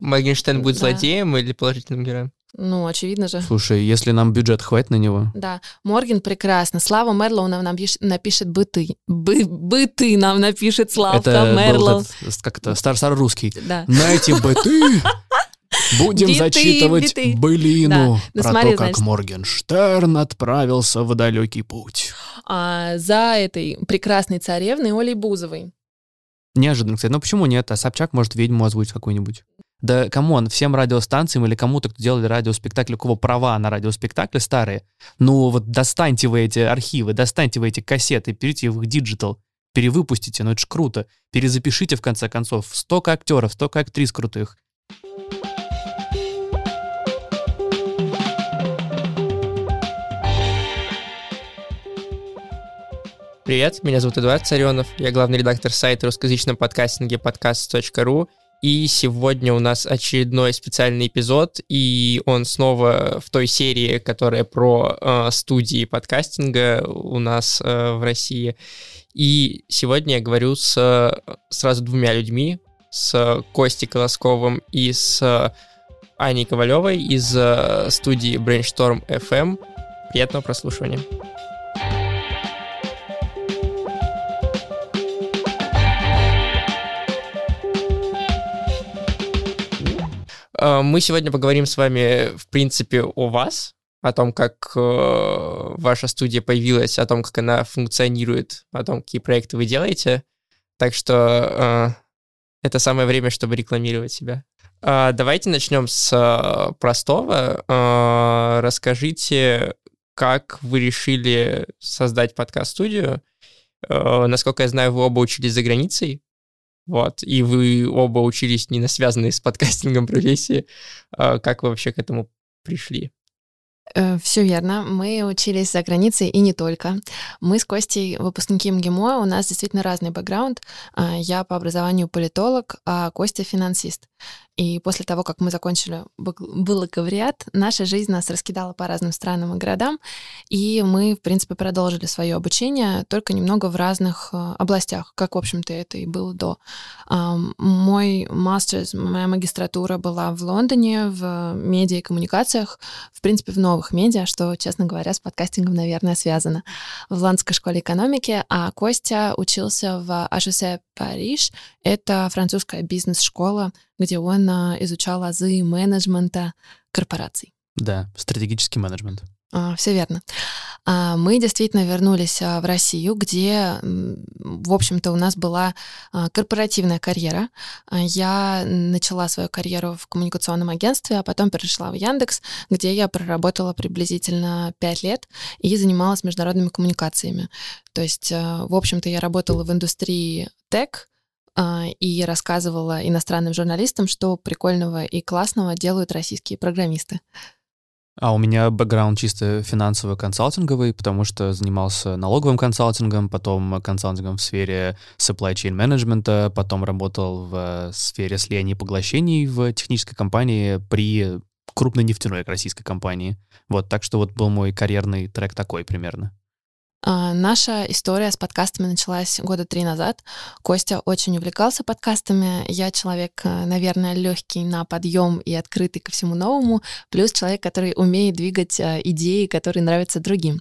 Моргенштерн будет Да. злодеем или положительным героем? Ну, очевидно же. Слушай, если нам бюджет хватит на него, Да, Морген прекрасно. Слава Мерлоу нам напиш- напишет быты. Бы- быты нам напишет это был Мерлоу. этот, как это, стар старорусский. Да. На эти быты будем Биты, зачитывать биты. былину Да. Ну, про смотри, то, как значит. Моргенштерн отправился в далекий путь. А за этой прекрасной царевной Олей Бузовой. Неожиданно, кстати. Ну почему нет? А Собчак может ведьму озвучить какую-нибудь. Да, come on, всем радиостанциям или кому-то, кто делали радиоспектакль, у кого права на радиоспектакли старые, ну вот достаньте вы эти архивы, достаньте вы эти кассеты, переведите их в digital, перевыпустите, ну это ж круто. Перезапишите, в конце концов. Столько актеров, столько актрис крутых. Привет, меня зовут Эдуард Царенов, я главный редактор сайта русскоязычном подкастинге podcast.ru, и сегодня у нас очередной специальный эпизод, и он снова в той серии, которая про э, студии подкастинга у нас э, в России. И сегодня я говорю с э, сразу двумя людьми, с Костей Колосковым и с Аней Ковалевой из э, студии Brainstorm FM. Приятного прослушивания. Мы сегодня поговорим с вами, в принципе, о вас, о том, как э, ваша студия появилась, о том, как она функционирует, о том, какие проекты вы делаете. Так что э, это самое время, чтобы рекламировать себя. Э, давайте начнем с э, простого. Э, расскажите, как вы решили создать подкаст-студию. Э, насколько я знаю, вы оба учились за границей. Вот, и вы оба учились не на связанные с подкастингом профессии. А Как вы вообще к этому пришли? Все верно. Мы учились за границей и не только. Мы с Костей выпускники МГИМО, у нас действительно разный бэкграунд. А, Я по образованию политолог, а Костя финансист. И после того, как мы закончили бак- бакалавриат, наша жизнь нас раскидала по разным странам и городам, и мы, в принципе, продолжили свое обучение, только немного в разных э, областях, как, в общем-то, это и было до. Ам, Мой мастерс, моя магистратура была в Лондоне, в медиа и коммуникациях, в принципе, в новых медиа, что, честно говоря, с подкастингом, наверное, связано. В Лондонской школе экономики, а Костя учился в HEC Париж. Это французская бизнес-школа, где он а, изучал азы менеджмента корпораций. Да, стратегический менеджмент. Все верно. А, Мы действительно вернулись а, в Россию, где, в общем-то, у нас была а, корпоративная карьера. А, Я начала свою карьеру в коммуникационном агентстве, а потом перешла в Яндекс, где я проработала приблизительно 5 лет и занималась международными коммуникациями. То есть, а, в общем-то, я работала в индустрии тег, а, и рассказывала иностранным журналистам, что прикольного и классного делают российские программисты. А у меня бэкграунд чисто финансово-консалтинговый, потому что занимался налоговым консалтингом, потом консалтингом в сфере supply chain менеджмента, потом работал в э, сфере слияния и поглощений в технической компании при крупной нефтяной российской компании. Вот, так что вот был мой карьерный трек такой примерно. А, Наша история с подкастами началась года три назад. Костя очень увлекался подкастами. Я человек, э, наверное, легкий на подъем и открытый ко всему новому, плюс человек, который умеет двигать э, идеи, которые нравятся другим.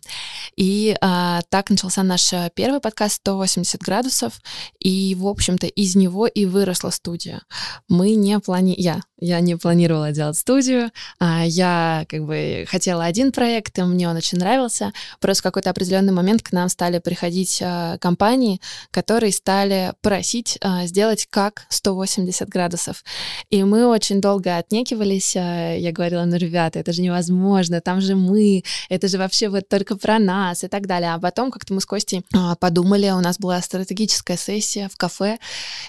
И а, так начался наш э, первый подкаст «180 градусов», и, в общем-то, из него и выросла студия. Мы не плани... Я, я не планировала делать студию, а, я как бы хотела один проект, и мне он очень нравился, Просто в какой-то определенный момент к нам стали приходить э, компании, которые стали просить э, сделать как 180 градусов. И мы очень долго отнекивались. э, я говорила, ну, ребята, это же невозможно, там же мы, это же вообще вот только про нас и так далее. А потом как-то мы с Костей э, подумали, у нас была стратегическая сессия в кафе,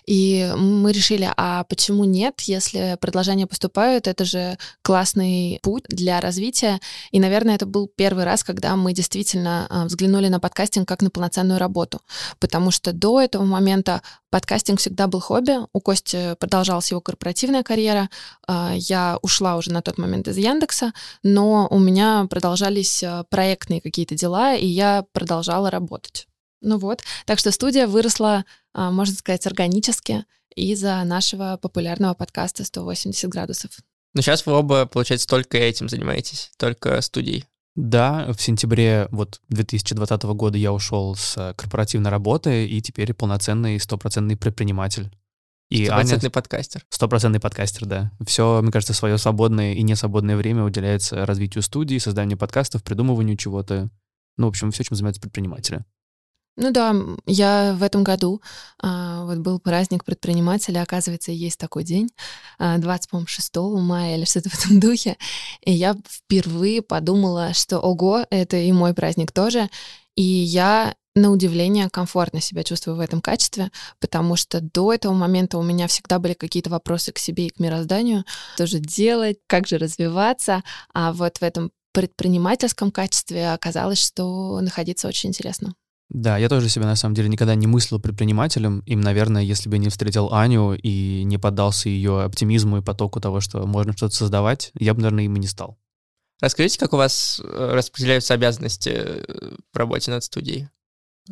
и мы решили, а почему нет, если предложения поступают, это же классный путь для развития. И, наверное, это был первый раз, когда мы действительно а, взглянули на подкастинг как на полноценную работу. Потому что до этого момента подкастинг всегда был хобби. У Кости продолжалась его корпоративная карьера. А, Я ушла уже на тот момент из Яндекса, но у меня продолжались а, проектные какие-то дела, и я продолжала работать. Ну вот, так что студия выросла, а, можно сказать, органически. из-за нашего популярного подкаста «180 градусов». Но сейчас вы оба, получается, только этим занимаетесь, только студией. Да, в сентябре вот 2020 года я ушел с корпоративной работы и теперь полноценный стопроцентный предприниматель. И стопроцентный Аня... подкастер. Стопроцентный подкастер, да. Все, мне кажется, свое свободное и несвободное время уделяется развитию студии, созданию подкастов, придумыванию чего-то. Ну, в общем, все, чем занимаются предприниматели. Ну да, я в этом году, а, вот был праздник предпринимателя, оказывается, есть такой день, 26 а, мая или что-то в этом духе, и я впервые подумала, что ого, это и мой праздник тоже, и я на удивление комфортно себя чувствую в этом качестве, потому что до этого момента у меня всегда были какие-то вопросы к себе и к мирозданию, что же делать, как же развиваться, а вот в этом предпринимательском качестве оказалось, что находиться очень интересно. Да, я тоже себя на самом деле никогда не мыслил предпринимателем. Им, наверное, если бы не встретил Аню и не поддался ее оптимизму и потоку того, что можно что-то создавать, я бы, наверное, им и не стал. Расскажите, как у вас э, распределяются обязанности э, в работе над студией?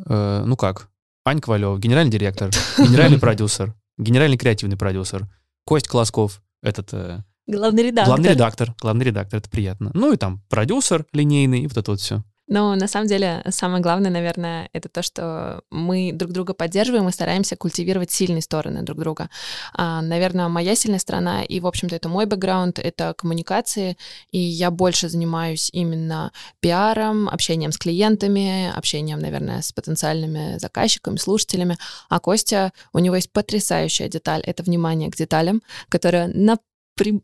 Э, ну как? Ань Ковалев, генеральный директор, генеральный продюсер, генеральный креативный продюсер, Кость Колосков, этот... Э, главный редактор. Главный редактор, главный редактор, это приятно. Ну и там продюсер линейный, и вот это вот все. Но на самом деле самое главное, наверное, это то, что мы друг друга поддерживаем и стараемся культивировать сильные стороны друг друга. А, наверное, моя сильная сторона, и, в общем-то, это мой бэкграунд, это коммуникации, и я больше занимаюсь именно пиаром, общением с клиентами, общением, наверное, с потенциальными заказчиками, слушателями. А Костя, у него есть потрясающая деталь, это внимание к деталям, которая на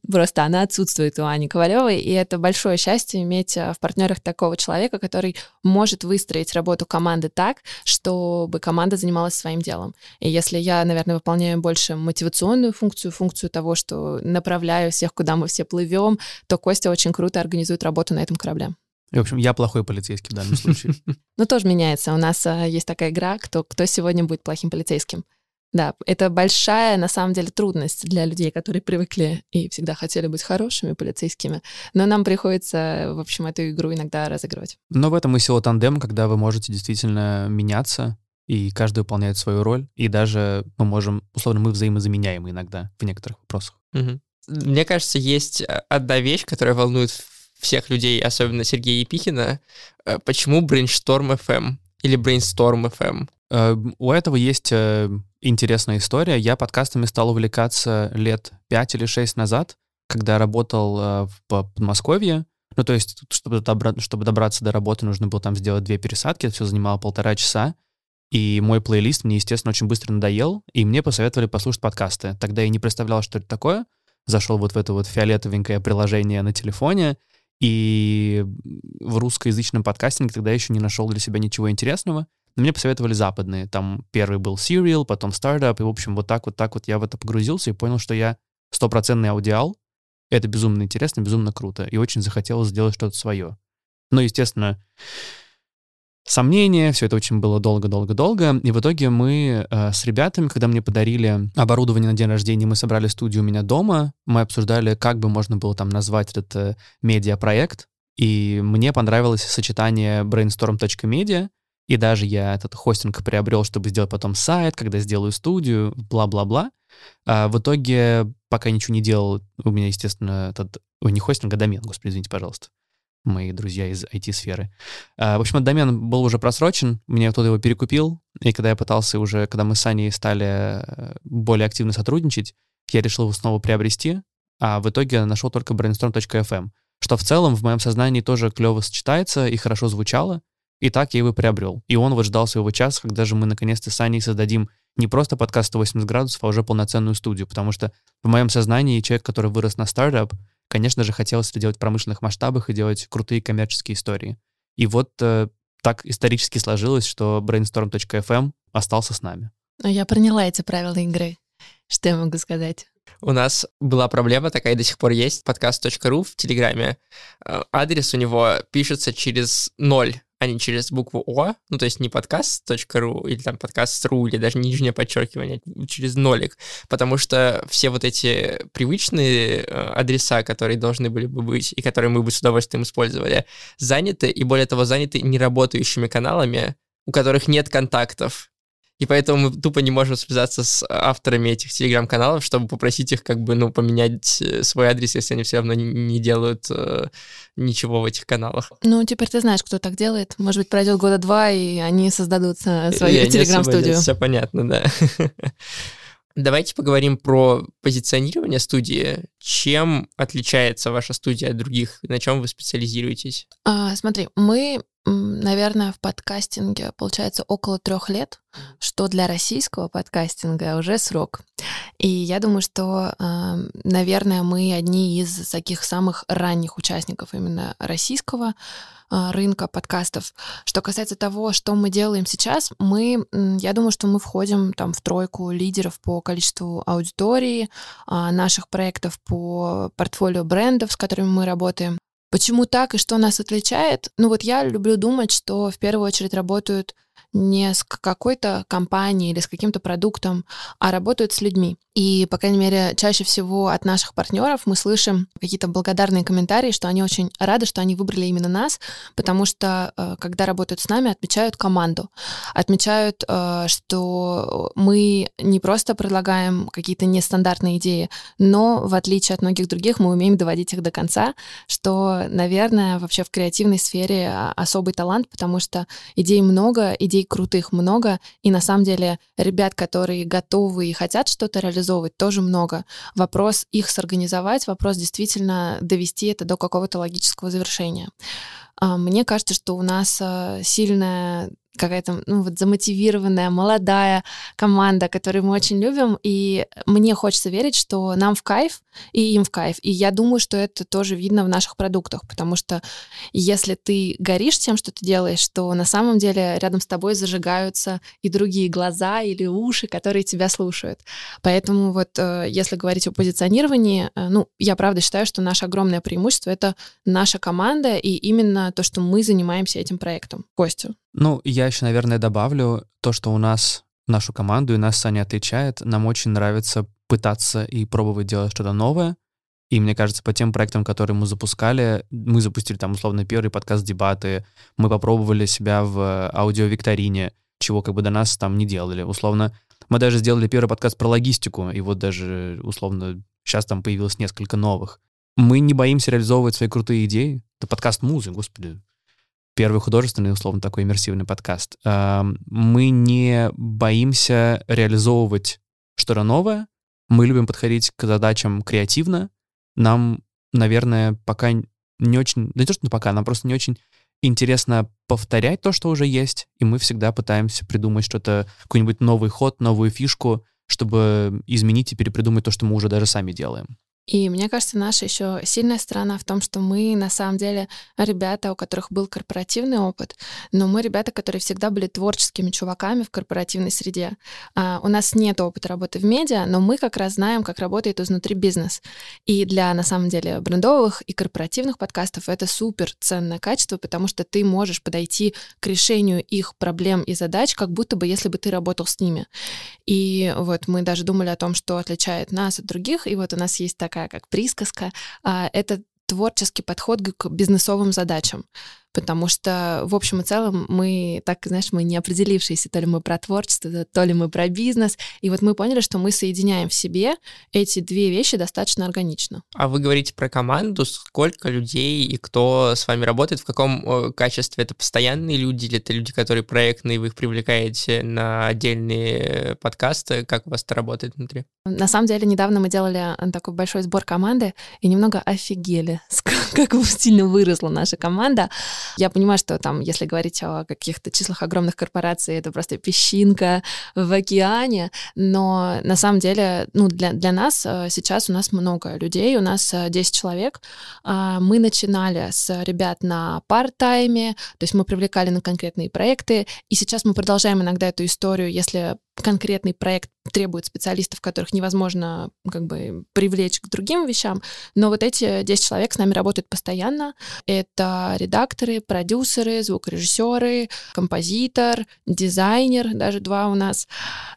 просто она отсутствует у Ани Ковалевой, и это большое счастье иметь а, в партнерах такого человека, который может выстроить работу команды так, чтобы команда занималась своим делом. И если я, наверное, выполняю больше мотивационную функцию, функцию того, что направляю всех, куда мы все плывем, то Костя очень круто организует работу на этом корабле. И, в общем, я плохой полицейский в данном случае. Ну, тоже меняется. У нас а, есть такая игра, кто, кто сегодня будет плохим полицейским. Да, это большая, на самом деле, трудность для людей, которые привыкли и всегда хотели быть хорошими полицейскими. Но нам приходится, в общем, эту игру иногда разыгрывать. Но в этом и сила тандема, когда вы можете действительно меняться, и каждый выполняет свою роль, и даже мы можем, условно, мы взаимозаменяемы иногда в некоторых вопросах. Угу. Мне кажется, есть э, одна вещь, которая волнует всех людей, особенно Сергея Епихина. Э, почему Brainstorm FM или Brainstorm FM? Э, у этого есть интересная история. Я подкастами стал увлекаться лет 5 или 6 назад, когда работал э, в Подмосковье. Ну, то есть, чтобы, добра- чтобы добраться до работы, нужно было там сделать две пересадки, это все занимало полтора часа. И мой плейлист мне, естественно, очень быстро надоел, и мне посоветовали послушать подкасты. Тогда я не представлял, что это такое. Зашел вот в это вот фиолетовенькое приложение на телефоне, и в русскоязычном подкастинге тогда еще не нашел для себя ничего интересного. Но мне посоветовали западные. Там первый был Serial, потом Startup, и, в общем, вот так вот так вот я в это погрузился и понял, что я стопроцентный аудиал. Это безумно интересно, безумно круто. И очень захотелось сделать что-то свое. Но, естественно, сомнения, все это очень было долго-долго-долго. И в итоге мы э, с ребятами, когда мне подарили оборудование на день рождения, мы собрали студию у меня дома, мы обсуждали, как бы можно было там назвать этот э, медиапроект. И мне понравилось сочетание brainstorm.media и даже я этот хостинг приобрел, чтобы сделать потом сайт, когда сделаю студию, бла-бла-бла. А в итоге, пока ничего не делал, у меня, естественно, этот... Ой, не хостинг, а домен, господи, извините, пожалуйста мои друзья из IT-сферы. А, в общем, этот домен был уже просрочен, мне кто-то его перекупил, и когда я пытался уже, когда мы с Аней стали э, более активно сотрудничать, я решил его снова приобрести, а в итоге нашел только brainstorm.fm, что в целом в моем сознании тоже клево сочетается и хорошо звучало, и так я его приобрел. И он вот ждал своего часа, когда же мы наконец-то с Аней создадим не просто подкаст 180 градусов, а уже полноценную студию. Потому что в моем сознании человек, который вырос на стартап, конечно же, хотелось это делать в промышленных масштабах и делать крутые коммерческие истории. И вот э, так исторически сложилось, что brainstorm.fm остался с нами. Ну, я приняла эти правила игры. Что я могу сказать? У нас была проблема такая и до сих пор есть. Подкаст.ру в Телеграме. Э, адрес у него пишется через ноль а не через букву О, ну, то есть не подкаст.ру или там подкаст.ру или даже нижнее подчеркивание, через нолик, потому что все вот эти привычные э, адреса, которые должны были бы быть и которые мы бы с удовольствием использовали, заняты, и более того, заняты неработающими каналами, у которых нет контактов. И поэтому мы тупо не можем связаться с авторами этих телеграм-каналов, чтобы попросить их как бы, ну, поменять э, свой адрес, если они все равно не делают э, ничего в этих каналах. Ну, теперь ты знаешь, кто так делает. Может быть, пройдет года два, и они создадут свою телеграм-студию. Все понятно, да. Давайте поговорим про позиционирование студии. Чем отличается ваша студия от других? На чем вы специализируетесь? А, смотри, мы наверное, в подкастинге получается около трех лет, что для российского подкастинга уже срок. И я думаю, что, наверное, мы одни из таких самых ранних участников именно российского а, рынка подкастов. Что касается того, что мы делаем сейчас, мы, я думаю, что мы входим там в тройку лидеров по количеству аудитории, а, наших проектов по портфолио брендов, с которыми мы работаем. Почему так и что нас отличает? Ну вот я люблю думать, что в первую очередь работают не с какой-то компанией или с каким-то продуктом, а работают с людьми. И, по крайней мере, чаще всего от наших партнеров мы слышим какие-то благодарные комментарии, что они очень рады, что они выбрали именно нас, потому что, э, когда работают с нами, отмечают команду, отмечают, э, что мы не просто предлагаем какие-то нестандартные идеи, но, в отличие от многих других, мы умеем доводить их до конца, что, наверное, вообще в креативной сфере а, особый талант, потому что идей много, идей крутых много, и на самом деле ребят, которые готовы и хотят что-то реализовывать тоже много. Вопрос их сорганизовать, вопрос действительно довести это до какого-то логического завершения. А, мне кажется, что у нас а, сильная какая-то ну, вот замотивированная, молодая команда, которую мы очень любим, и мне хочется верить, что нам в кайф, и им в кайф. И я думаю, что это тоже видно в наших продуктах, потому что если ты горишь тем, что ты делаешь, то на самом деле рядом с тобой зажигаются и другие глаза или уши, которые тебя слушают. Поэтому вот э, если говорить о позиционировании, э, ну, я правда считаю, что наше огромное преимущество — это наша команда и именно то, что мы занимаемся этим проектом. Костя, ну, я еще, наверное, добавлю то, что у нас нашу команду и нас Саня отличает. Нам очень нравится пытаться и пробовать делать что-то новое. И мне кажется, по тем проектам, которые мы запускали, мы запустили там условно первый подкаст «Дебаты», мы попробовали себя в аудиовикторине, чего как бы до нас там не делали. Условно, мы даже сделали первый подкаст про логистику, и вот даже условно сейчас там появилось несколько новых. Мы не боимся реализовывать свои крутые идеи. Это подкаст музы, господи первый художественный, условно, такой иммерсивный подкаст. Мы не боимся реализовывать что-то новое. Мы любим подходить к задачам креативно. Нам, наверное, пока не очень... Да не то, что пока, нам просто не очень интересно повторять то, что уже есть, и мы всегда пытаемся придумать что-то, какой-нибудь новый ход, новую фишку, чтобы изменить и перепридумать то, что мы уже даже сами делаем. И мне кажется, наша еще сильная сторона в том, что мы на самом деле ребята, у которых был корпоративный опыт, но мы ребята, которые всегда были творческими чуваками в корпоративной среде. А, у нас нет опыта работы в медиа, но мы как раз знаем, как работает изнутри бизнес. И для, на самом деле, брендовых и корпоративных подкастов это супер ценное качество, потому что ты можешь подойти к решению их проблем и задач, как будто бы если бы ты работал с ними. И вот мы даже думали о том, что отличает нас от других, и вот у нас есть так такая как присказка, а, это творческий подход к бизнесовым задачам потому что, в общем и целом, мы, так, знаешь, мы не определившиеся, то ли мы про творчество, то ли мы про бизнес, и вот мы поняли, что мы соединяем в себе эти две вещи достаточно органично. А вы говорите про команду, сколько людей и кто с вами работает, в каком э, качестве? Это постоянные люди или это люди, которые проектные, вы их привлекаете на отдельные подкасты? Как у вас это работает внутри? На самом деле, недавно мы делали э, такой большой сбор команды и немного офигели, как сильно выросла наша команда. Я понимаю, что там, если говорить о каких-то числах огромных корпораций, это просто песчинка в океане, но на самом деле, ну, для, для нас э, сейчас у нас много людей, у нас 10 э, человек. А, мы начинали с ребят на парт-тайме, то есть мы привлекали на конкретные проекты, и сейчас мы продолжаем иногда эту историю, если конкретный проект требует специалистов, которых невозможно как бы привлечь к другим вещам, но вот эти 10 человек с нами работают постоянно. Это редакторы, продюсеры, звукорежиссеры, композитор, дизайнер, даже два у нас.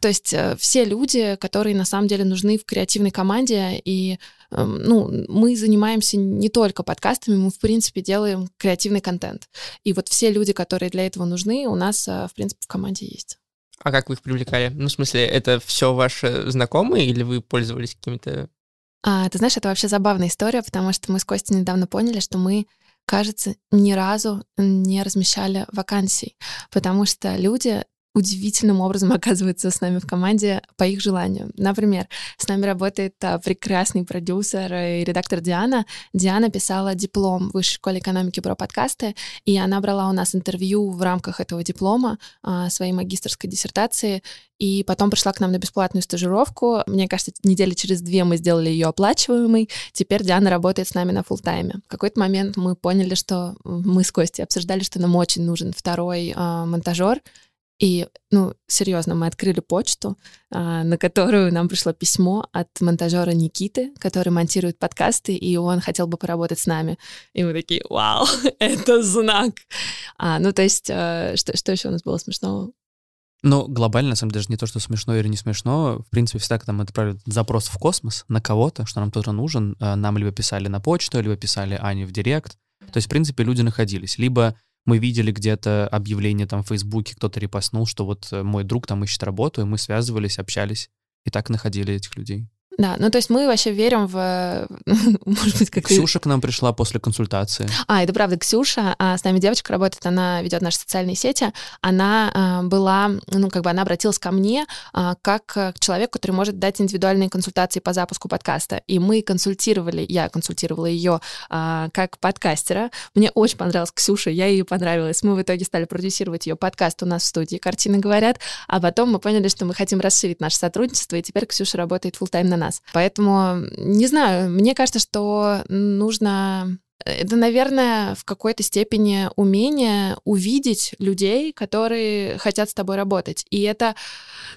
То есть э, все люди, которые на самом деле нужны в креативной команде, и эм, ну, мы занимаемся не только подкастами, мы, в принципе, делаем креативный контент. И вот все люди, которые для этого нужны, у нас, э, в принципе, в команде есть. А как вы их привлекали? Ну, в смысле, это все ваши знакомые или вы пользовались какими-то... А, ты знаешь, это вообще забавная история, потому что мы с Костей недавно поняли, что мы кажется, ни разу не размещали вакансий, потому что люди удивительным образом оказываются с нами в команде по их желанию. Например, с нами работает а, прекрасный продюсер и редактор Диана. Диана писала диплом в Высшей школе экономики про подкасты, и она брала у нас интервью в рамках этого диплома а, своей магистрской диссертации, и потом пришла к нам на бесплатную стажировку. Мне кажется, недели через две мы сделали ее оплачиваемой. Теперь Диана работает с нами на фултайме. В какой-то момент мы поняли, что мы с Костей обсуждали, что нам очень нужен второй э, монтажер, и, ну, серьезно, мы открыли почту, а, на которую нам пришло письмо от монтажера Никиты, который монтирует подкасты, и он хотел бы поработать с нами. И мы такие, вау, это знак. А, ну, то есть, а, что, что еще у нас было смешного? Ну, глобально, на самом деле, даже не то, что смешно или не смешно. В принципе, всегда, когда мы отправили запрос в космос на кого-то, что нам кто-то нужен, а, нам либо писали на почту, либо писали Ане в директ. То есть, в принципе, люди находились. Либо мы видели где-то объявление там в Фейсбуке, кто-то репостнул, что вот э, мой друг там ищет работу, и мы связывались, общались, и так находили этих людей. Да, ну то есть мы вообще верим в, может быть, как Ксюша к нам пришла после консультации. А, это правда, Ксюша, а, с нами девочка работает, она ведет наши социальные сети, она а, была, ну как бы она обратилась ко мне а, как к человеку, который может дать индивидуальные консультации по запуску подкаста, и мы консультировали, я консультировала ее а, как подкастера, мне очень понравилась Ксюша, я ее понравилась, мы в итоге стали продюсировать ее подкаст у нас в студии «Картины говорят», а потом мы поняли, что мы хотим расширить наше сотрудничество, и теперь Ксюша работает full тайм на нас нас. Поэтому, не знаю, мне кажется, что нужно это, наверное, в какой-то степени умение увидеть людей, которые хотят с тобой работать. И это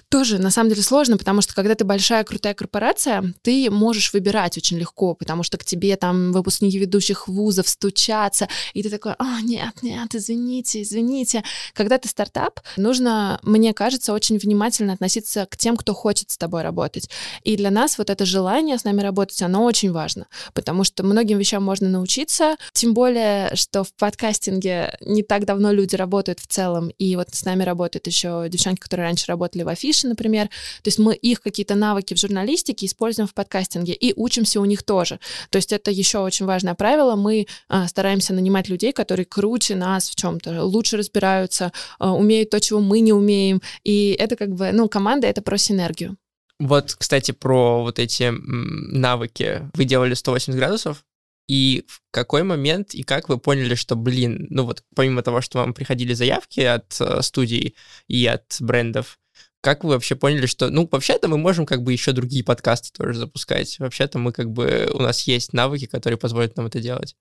тоже, на самом деле, сложно, потому что когда ты большая, крутая корпорация, ты можешь выбирать очень легко, потому что к тебе там выпускники ведущих вузов стучатся, и ты такой, а, нет, нет, извините, извините. Когда ты стартап, нужно, мне кажется, очень внимательно относиться к тем, кто хочет с тобой работать. И для нас вот это желание с нами работать, оно очень важно, потому что многим вещам можно научиться, учиться, тем более, что в подкастинге не так давно люди работают в целом, и вот с нами работают еще девчонки, которые раньше работали в афише, например, то есть мы их какие-то навыки в журналистике используем в подкастинге и учимся у них тоже. То есть это еще очень важное правило, мы а, стараемся нанимать людей, которые круче нас в чем-то, лучше разбираются, а, умеют то, чего мы не умеем, и это как бы, ну, команда — это про синергию. Вот, кстати, про вот эти навыки. Вы делали 180 градусов, и в какой момент и как вы поняли, что, блин, ну вот помимо того, что вам приходили заявки от э, студий и от брендов, как вы вообще поняли, что, ну, вообще-то мы можем как бы еще другие подкасты тоже запускать. Вообще-то мы как бы, у нас есть навыки, которые позволят нам это делать.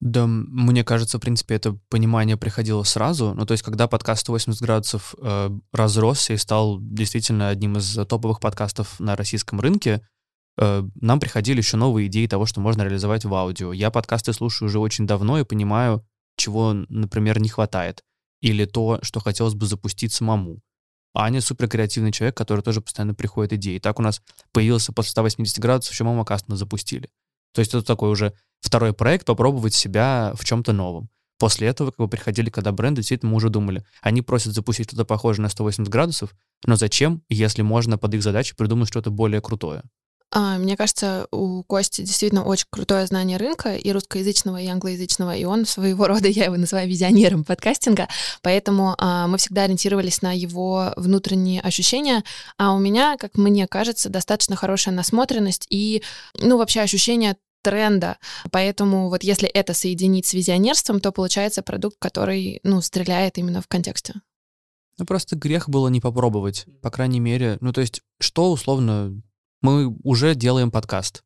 Да, мне кажется, в принципе, это понимание приходило сразу. Ну, то есть, когда подкаст 180 градусов э, разросся и стал действительно одним из топовых подкастов на российском рынке, нам приходили еще новые идеи того, что можно реализовать в аудио. Я подкасты слушаю уже очень давно и понимаю, чего, например, не хватает. Или то, что хотелось бы запустить самому. Аня супер креативный человек, который тоже постоянно приходит идеи. Так у нас появился после 180 градусов еще мамакаст мы запустили. То есть это такой уже второй проект, попробовать себя в чем-то новом. После этого как бы приходили, когда бренды, действительно мы уже думали, они просят запустить что-то похожее на 180 градусов, но зачем, если можно под их задачу придумать что-то более крутое? А, мне кажется, у Кости действительно очень крутое знание рынка и русскоязычного, и англоязычного, и он своего рода, я его называю визионером подкастинга, поэтому а, мы всегда ориентировались на его внутренние ощущения, а у меня, как мне кажется, достаточно хорошая насмотренность и, ну, вообще ощущение тренда. Поэтому вот если это соединить с визионерством, то получается продукт, который, ну, стреляет именно в контексте. Ну, просто грех было не попробовать, по крайней мере. Ну, то есть, что условно мы уже делаем подкаст.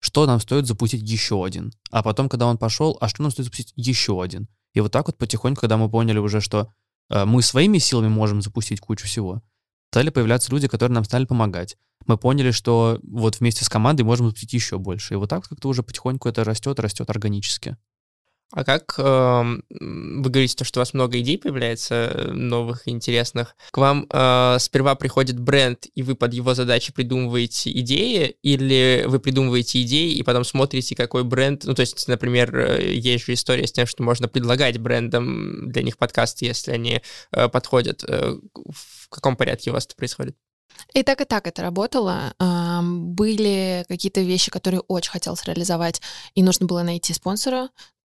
Что нам стоит запустить еще один? А потом, когда он пошел, а что нам стоит запустить еще один? И вот так вот потихоньку, когда мы поняли уже, что э, мы своими силами можем запустить кучу всего, стали появляться люди, которые нам стали помогать. Мы поняли, что вот вместе с командой можем запустить еще больше. И вот так как-то уже потихоньку это растет, растет органически. А как э, вы говорите, что у вас много идей появляется, э, новых, интересных. К вам э, сперва приходит бренд, и вы под его задачи придумываете идеи, или вы придумываете идеи, и потом смотрите, какой бренд... Ну, то есть, например, э, есть же история с тем, что можно предлагать брендам для них подкасты, если они э, подходят. Э, в каком порядке у вас это происходит? И так, и так это работало. Были какие-то вещи, которые очень хотелось реализовать, и нужно было найти спонсора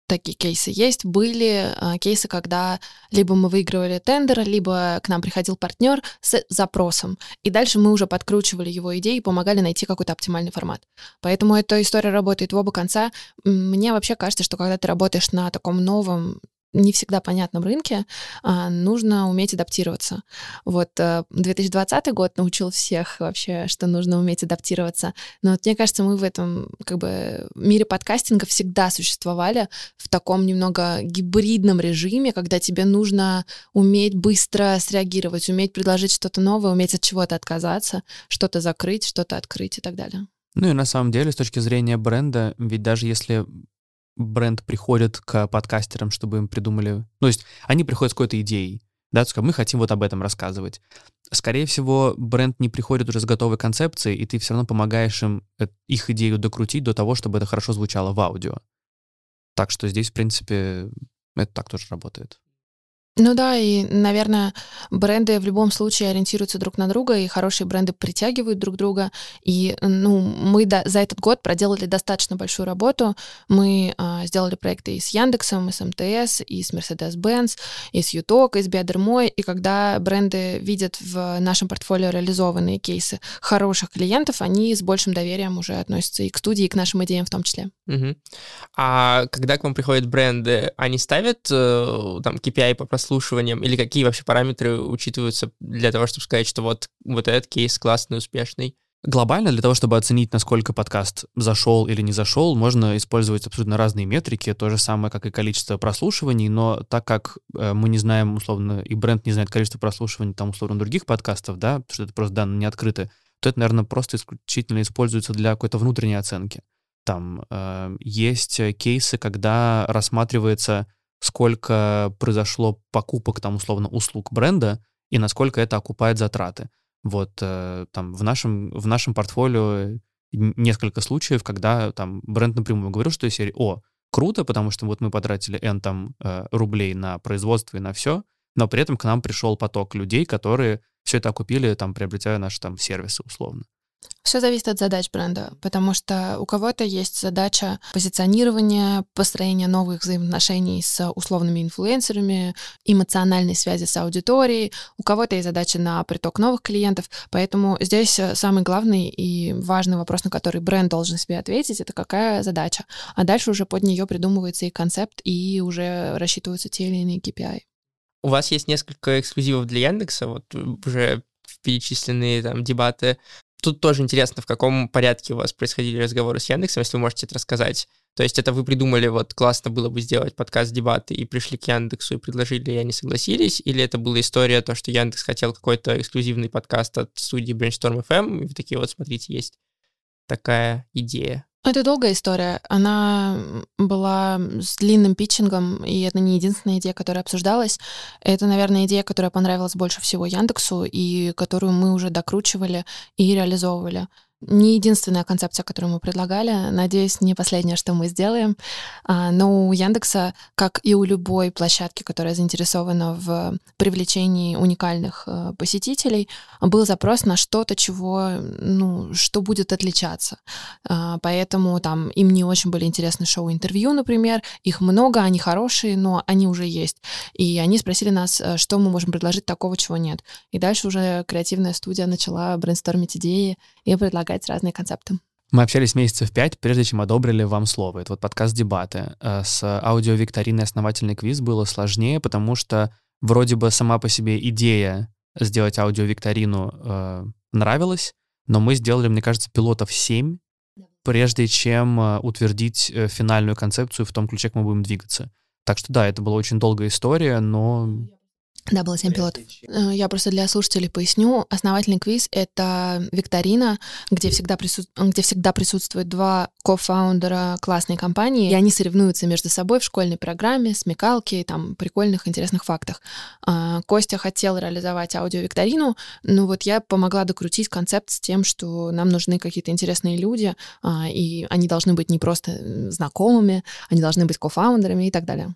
такие кейсы есть. Были э, кейсы, когда либо мы выигрывали тендер, либо к нам приходил партнер с запросом. И дальше мы уже подкручивали его идеи и помогали найти какой-то оптимальный формат. Поэтому эта история работает в оба конца. Мне вообще кажется, что когда ты работаешь на таком новом не всегда понятном рынке, а, нужно уметь адаптироваться. Вот 2020 э, год научил всех вообще, что нужно уметь адаптироваться. Но вот мне кажется, мы в этом как бы мире подкастинга всегда существовали в таком немного гибридном режиме, когда тебе нужно уметь быстро среагировать, уметь предложить что-то новое, уметь от чего-то отказаться, что-то закрыть, что-то открыть и так далее. Ну и на самом деле, с точки зрения бренда, ведь даже если бренд приходит к подкастерам, чтобы им придумали... Ну, то есть они приходят с какой-то идеей, да, то мы хотим вот об этом рассказывать. Скорее всего, бренд не приходит уже с готовой концепцией, и ты все равно помогаешь им э, их идею докрутить до того, чтобы это хорошо звучало в аудио. Так что здесь, в принципе, это так тоже работает. Ну да, и, наверное, бренды в любом случае ориентируются друг на друга, и хорошие бренды притягивают друг друга. И ну, мы да, за этот год проделали достаточно большую работу. Мы а, сделали проекты и с Яндексом, и с МТС, и с Mercedes-Benz, и с Юток, и с Биодермой. И когда бренды видят в нашем портфолио реализованные кейсы хороших клиентов, они с большим доверием уже относятся и к студии, и к нашим идеям в том числе. Угу. А когда к вам приходят бренды, они ставят э, там KPI по прослушиваниям или какие вообще параметры учитываются для того, чтобы сказать, что вот, вот этот кейс классный, успешный? Глобально для того, чтобы оценить, насколько подкаст зашел или не зашел, можно использовать абсолютно разные метрики, то же самое, как и количество прослушиваний, но так как э, мы не знаем, условно, и бренд не знает количество прослушиваний, там, условно, других подкастов, да, что это просто данные не открыты, то это, наверное, просто исключительно используется для какой-то внутренней оценки. Там э, есть кейсы, когда рассматривается, сколько произошло покупок, там, условно, услуг бренда и насколько это окупает затраты. Вот э, там в нашем, в нашем портфолио несколько случаев, когда там бренд напрямую говорил, что серии «О, круто, потому что вот мы потратили N там э, рублей на производство и на все, но при этом к нам пришел поток людей, которые все это окупили, там, приобретая наши там сервисы условно. Все зависит от задач бренда, потому что у кого-то есть задача позиционирования, построения новых взаимоотношений с условными инфлюенсерами, эмоциональной связи с аудиторией, у кого-то есть задача на приток новых клиентов, поэтому здесь э, самый главный и важный вопрос, на который бренд должен себе ответить, это какая задача. А дальше уже под нее придумывается и концепт, и уже рассчитываются те или иные KPI. У вас есть несколько эксклюзивов для Яндекса, вот уже перечисленные там дебаты Тут тоже интересно, в каком порядке у вас происходили разговоры с Яндексом, если вы можете это рассказать. То есть это вы придумали, вот классно было бы сделать подкаст дебаты и пришли к Яндексу и предложили, и они согласились, или это была история, то, что Яндекс хотел какой-то эксклюзивный подкаст от студии Brainstorm FM, и вы такие вот, смотрите, есть такая идея. Это долгая история. Она была с длинным питчингом, и это не единственная идея, которая обсуждалась. Это, наверное, идея, которая понравилась больше всего Яндексу, и которую мы уже докручивали и реализовывали не единственная концепция, которую мы предлагали. Надеюсь, не последнее, что мы сделаем. А, но у Яндекса, как и у любой площадки, которая заинтересована в привлечении уникальных э, посетителей, был запрос на что-то, чего, ну, что будет отличаться. А, поэтому там им не очень были интересны шоу-интервью, например. Их много, они хорошие, но они уже есть. И они спросили нас, э, что мы можем предложить такого, чего нет. И дальше уже креативная студия начала брейнстормить идеи и предлагать предлагать разные концепты. Мы общались месяцев пять, прежде чем одобрили вам слово. Это вот подкаст «Дебаты». Э, с аудиовикториной «Основательный квиз» было сложнее, потому что вроде бы сама по себе идея сделать аудиовикторину э, нравилась, но мы сделали, мне кажется, пилотов семь, прежде чем э, утвердить э, финальную концепцию в том ключе, как мы будем двигаться. Так что да, это была очень долгая история, но Да, было 7 пилотов. Э, я просто для слушателей поясню. Основательный квиз — это викторина, где всегда, прису... где всегда присутствуют два кофаундера классной компании, и они соревнуются между собой в школьной программе, смекалки, там, прикольных, интересных фактах. А, Костя хотел реализовать аудиовикторину, но вот я помогла докрутить концепт с тем, что нам нужны какие-то интересные люди, а, и они должны быть не просто знакомыми, они должны быть кофаундерами и так далее.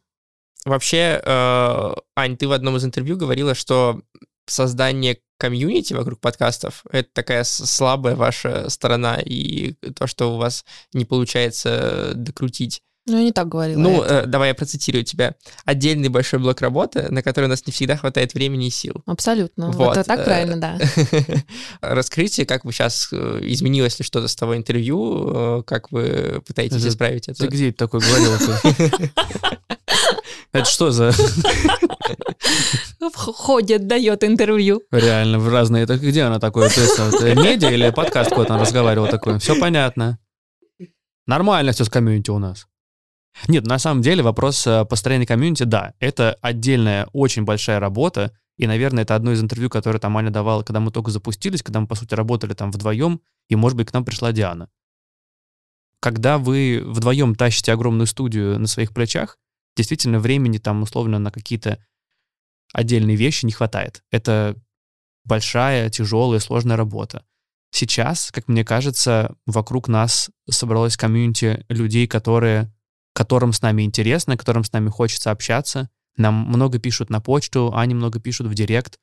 Вообще, э, Ань, ты в одном из интервью говорила, что создание комьюнити вокруг подкастов — это такая слабая ваша сторона, и то, что у вас не получается докрутить. Ну, я не так говорила. Ну, э, давай я процитирую тебя. Отдельный большой блок работы, на который у нас не всегда хватает времени и сил. Абсолютно. Вот. Это так правильно, да. Раскрытие, как вы сейчас, э, изменилось ли что-то с того интервью, э, как вы пытаетесь исправить это? Ты где такой говорил? Это что за... Ходит, дает интервью. Реально, в разные... Это где она такое? Это медиа или подкаст какой-то она разговаривала такой? Все понятно. Нормально все с комьюнити у нас. Нет, на самом деле вопрос э, построения комьюнити, да, это отдельная очень большая работа, и, наверное, это одно из интервью, которое там Аня давала, когда мы только запустились, когда мы, по сути, работали там вдвоем, и, может быть, к нам пришла Диана. Когда вы вдвоем тащите огромную студию на своих плечах, действительно времени там условно на какие-то отдельные вещи не хватает. Это большая, тяжелая, сложная работа. Сейчас, как мне кажется, вокруг нас собралось комьюнити людей, которые, которым с нами интересно, которым с нами хочется общаться. Нам много пишут на почту, они много пишут в директ.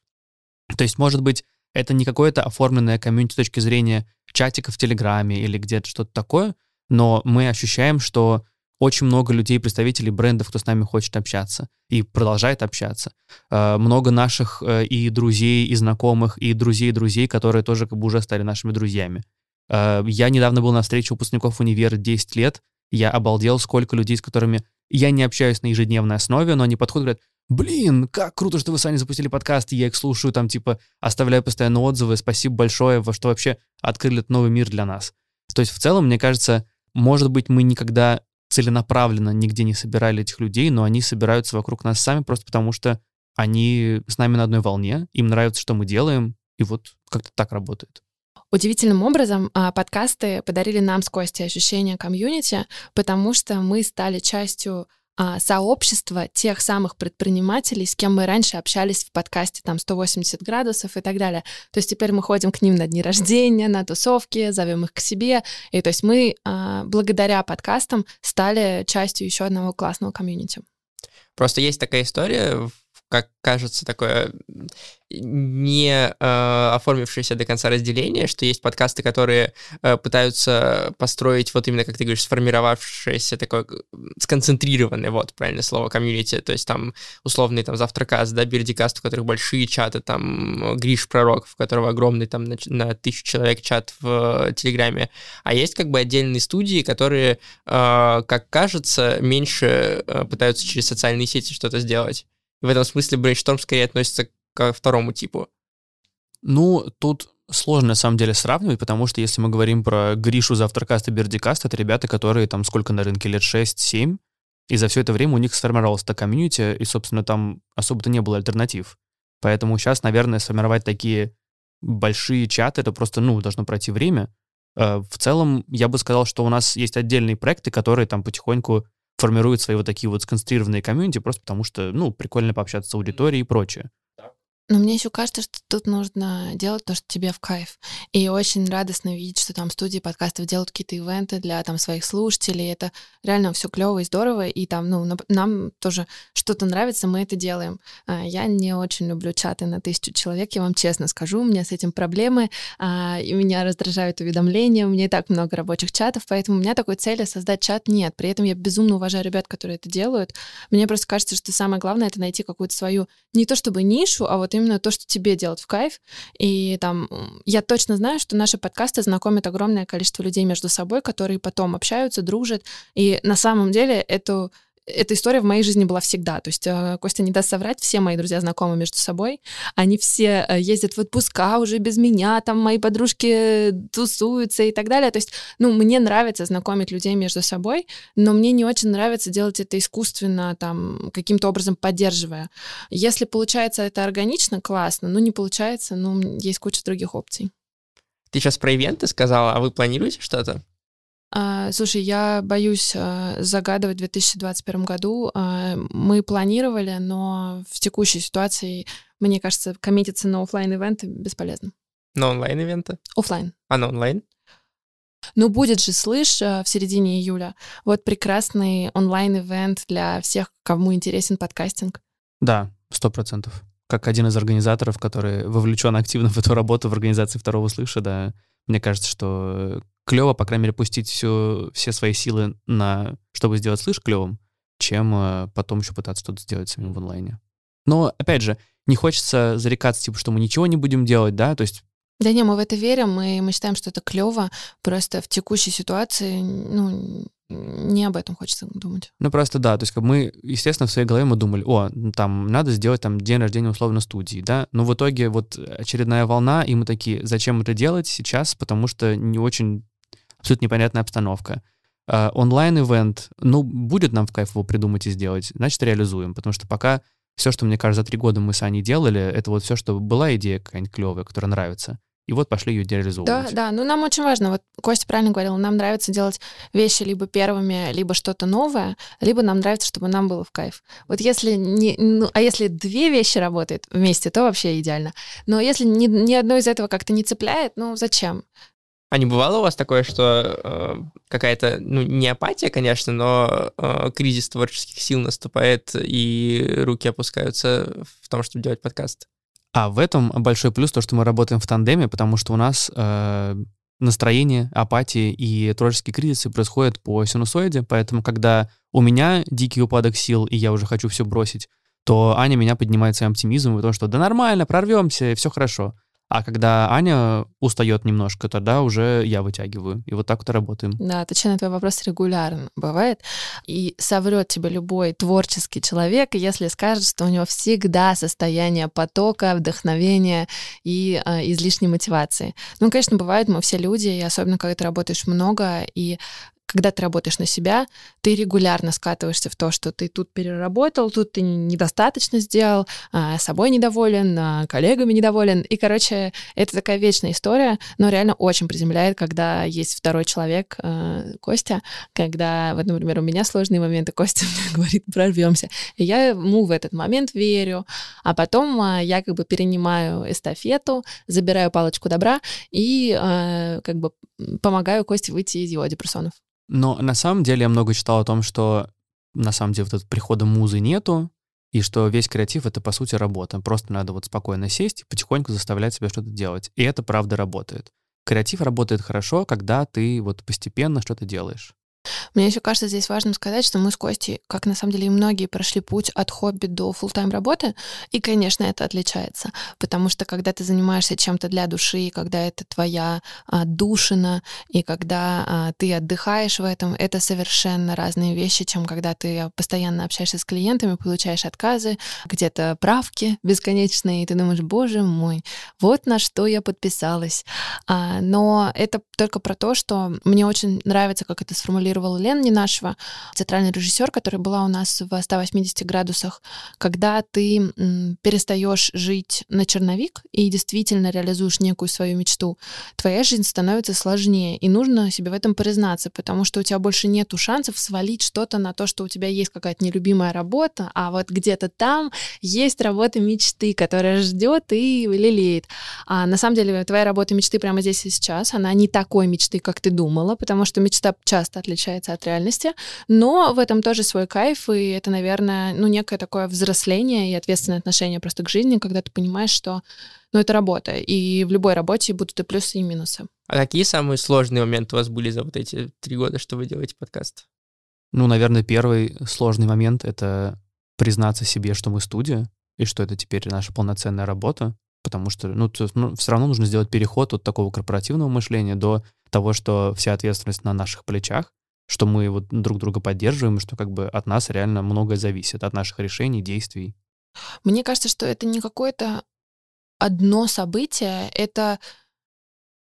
То есть, может быть, это не какое-то оформленное комьюнити с точки зрения чатика в Телеграме или где-то что-то такое, но мы ощущаем, что очень много людей, представителей брендов, кто с нами хочет общаться и продолжает общаться. Э, много наших э, и друзей, и знакомых, и друзей друзей, которые тоже как бы уже стали нашими друзьями. Э, я недавно был на встрече выпускников универа 10 лет. Я обалдел, сколько людей, с которыми я не общаюсь на ежедневной основе, но они подходят и говорят, блин, как круто, что вы сами запустили подкаст, я их слушаю, там типа оставляю постоянно отзывы, спасибо большое, во что вообще открыли этот новый мир для нас. То есть в целом, мне кажется, может быть, мы никогда целенаправленно нигде не собирали этих людей, но они собираются вокруг нас сами просто потому, что они с нами на одной волне, им нравится, что мы делаем, и вот как-то так работает. Удивительным образом а, подкасты подарили нам с Костей ощущение комьюнити, потому что мы стали частью сообщество тех самых предпринимателей, с кем мы раньше общались в подкасте там 180 градусов и так далее. То есть теперь мы ходим к ним на дни рождения, на тусовки, зовем их к себе. И то есть мы а, благодаря подкастам стали частью еще одного классного комьюнити. Просто есть такая история как кажется, такое не э, оформившееся до конца разделение, что есть подкасты, которые э, пытаются построить вот именно, как ты говоришь, сформировавшееся такое сконцентрированное, вот, правильное слово, комьюнити, то есть там условный там завтракаст, да, бирдикаст, у которых большие чаты, там Гриш Пророк, в которого огромный там на, на тысячу человек чат в э, Телеграме, а есть как бы отдельные студии, которые, э, как кажется, меньше э, пытаются через социальные сети что-то сделать в этом смысле Brainstorm скорее относится к второму типу. Ну, тут сложно на самом деле сравнивать, потому что если мы говорим про Гришу Завтракаст и BeardyCast, это ребята, которые там сколько на рынке, лет 6-7, и за все это время у них сформировалось это комьюнити, и, собственно, там особо-то не было альтернатив. Поэтому сейчас, наверное, сформировать такие большие чаты, это просто, ну, должно пройти время. Э, в целом, я бы сказал, что у нас есть отдельные проекты, которые там потихоньку формируют свои вот такие вот сконцентрированные комьюнити просто потому что, ну, прикольно пообщаться с аудиторией и прочее. Но мне еще кажется, что тут нужно делать то, что тебе в кайф. И очень радостно видеть, что там студии подкастов делают какие-то ивенты для там своих слушателей. Это реально все клево и здорово. И там, ну, нам тоже что-то нравится, мы это делаем. А, я не очень люблю чаты на тысячу человек, я вам честно скажу. У меня с этим проблемы, а, и меня раздражают уведомления. У меня и так много рабочих чатов, поэтому у меня такой цели создать чат нет. При этом я безумно уважаю ребят, которые это делают. Мне просто кажется, что самое главное — это найти какую-то свою, не то чтобы нишу, а вот именно то, что тебе делать в кайф. И там я точно знаю, что наши подкасты знакомят огромное количество людей между собой, которые потом общаются, дружат. И на самом деле эту эта история в моей жизни была всегда. То есть э, Костя не даст соврать, все мои друзья знакомы между собой. Они все э, ездят в отпуска уже без меня, там мои подружки тусуются и так далее. То есть, ну, мне нравится знакомить людей между собой, но мне не очень нравится делать это искусственно, там, каким-то образом поддерживая. Если получается это органично, классно, ну, не получается, ну, есть куча других опций. Ты сейчас про ивенты сказала, а вы планируете что-то? А, слушай, я боюсь а, загадывать в 2021 году. А, мы планировали, но в текущей ситуации, мне кажется, коммититься на офлайн ивенты бесполезно. На онлайн-ивенты? Офлайн. А на онлайн? Ну, будет же, слышь, в середине июля. Вот прекрасный онлайн-ивент для всех, кому интересен подкастинг. Да, сто процентов. Как один из организаторов, который вовлечен активно в эту работу в организации второго слыша, да, мне кажется, что клево, по крайней мере, пустить все, все свои силы на, чтобы сделать слыш клевым, чем э, потом еще пытаться что-то сделать самим в онлайне. Но, опять же, не хочется зарекаться, типа, что мы ничего не будем делать, да, то есть да не, мы в это верим, мы, мы считаем, что это клево, просто в текущей ситуации, ну, не об этом хочется думать. Ну просто да, то есть как мы, естественно, в своей голове мы думали, о, ну, там надо сделать там день рождения условно студии, да, но в итоге вот очередная волна, и мы такие, зачем это делать сейчас, потому что не очень, абсолютно непонятная обстановка. Uh, онлайн-ивент, ну, будет нам в кайф его придумать и сделать, значит, реализуем, потому что пока все, что, мне кажется, за три года мы с Аней делали, это вот все, что была идея какая-нибудь клевая, которая нравится, и вот пошли ее реализовывать. Да, да, ну нам очень важно, вот Костя правильно говорил, нам нравится делать вещи либо первыми, либо что-то новое, либо нам нравится, чтобы нам было в кайф. Вот если не, ну, а если две вещи работают вместе, то вообще идеально. Но если ни, ни одно из этого как-то не цепляет, ну зачем? А не бывало у вас такое, что э, какая-то, ну, не апатия, конечно, но э, кризис творческих сил наступает, и руки опускаются в том, чтобы делать подкаст? А в этом большой плюс то, что мы работаем в тандеме, потому что у нас э, настроение, апатия и творческие кризисы происходят по синусоиде, поэтому когда у меня дикий упадок сил, и я уже хочу все бросить, то Аня меня поднимает своим оптимизмом, потому что да нормально, прорвемся, все хорошо. А когда Аня устает немножко, тогда уже я вытягиваю. И вот так вот работаем. Да, отвечая на твой вопрос, регулярно бывает. И соврет тебе любой творческий человек, если скажет, что у него всегда состояние потока, вдохновения и э, излишней мотивации. Ну, конечно, бывает, мы все люди, и особенно когда ты работаешь много, и когда ты работаешь на себя, ты регулярно скатываешься в то, что ты тут переработал, тут ты недостаточно сделал, а, собой недоволен, а, коллегами недоволен. И, короче, это такая вечная история, но реально очень приземляет, когда есть второй человек, а, Костя, когда, вот, например, у меня сложные моменты, Костя мне говорит, прорвемся. И я ему в этот момент верю, а потом я как бы перенимаю эстафету, забираю палочку добра и как бы помогаю Косте выйти из его депрессионов. Но на самом деле я много читал о том, что на самом деле вот этого прихода музы нету, и что весь креатив — это, по сути, работа. Просто надо вот спокойно сесть и потихоньку заставлять себя что-то делать. И это правда работает. Креатив работает хорошо, когда ты вот постепенно что-то делаешь. Мне еще кажется здесь важным сказать, что мы с Костей, как на самом деле и многие, прошли путь от хобби до full-time работы, и, конечно, это отличается, потому что когда ты занимаешься чем-то для души, когда это твоя а, душина, и когда а, ты отдыхаешь в этом, это совершенно разные вещи, чем когда ты постоянно общаешься с клиентами, получаешь отказы, где-то правки бесконечные, и ты думаешь, боже мой, вот на что я подписалась. А, но это только про то, что мне очень нравится, как это сформулировано сформулировала Лена Ненашева, театральный режиссер, которая была у нас в 180 градусах, когда ты перестаешь жить на черновик и действительно реализуешь некую свою мечту, твоя жизнь становится сложнее, и нужно себе в этом признаться, потому что у тебя больше нету шансов свалить что-то на то, что у тебя есть какая-то нелюбимая работа, а вот где-то там есть работа мечты, которая ждет и лелеет. А на самом деле твоя работа мечты прямо здесь и сейчас, она не такой мечты, как ты думала, потому что мечта часто отличается отличается от реальности, но в этом тоже свой кайф, и это, наверное, ну, некое такое взросление и ответственное отношение просто к жизни, когда ты понимаешь, что ну, это работа, и в любой работе будут и плюсы, и минусы. А какие самые сложные моменты у вас были за вот эти три года, что вы делаете подкаст? Ну, наверное, первый сложный момент — это признаться себе, что мы студия, и что это теперь наша полноценная работа, потому что, ну, ну, все равно нужно сделать переход от такого корпоративного мышления до того, что вся ответственность на наших плечах, что мы вот друг друга поддерживаем, что как бы от нас реально многое зависит, от наших решений, действий. Мне кажется, что это не какое-то одно событие, это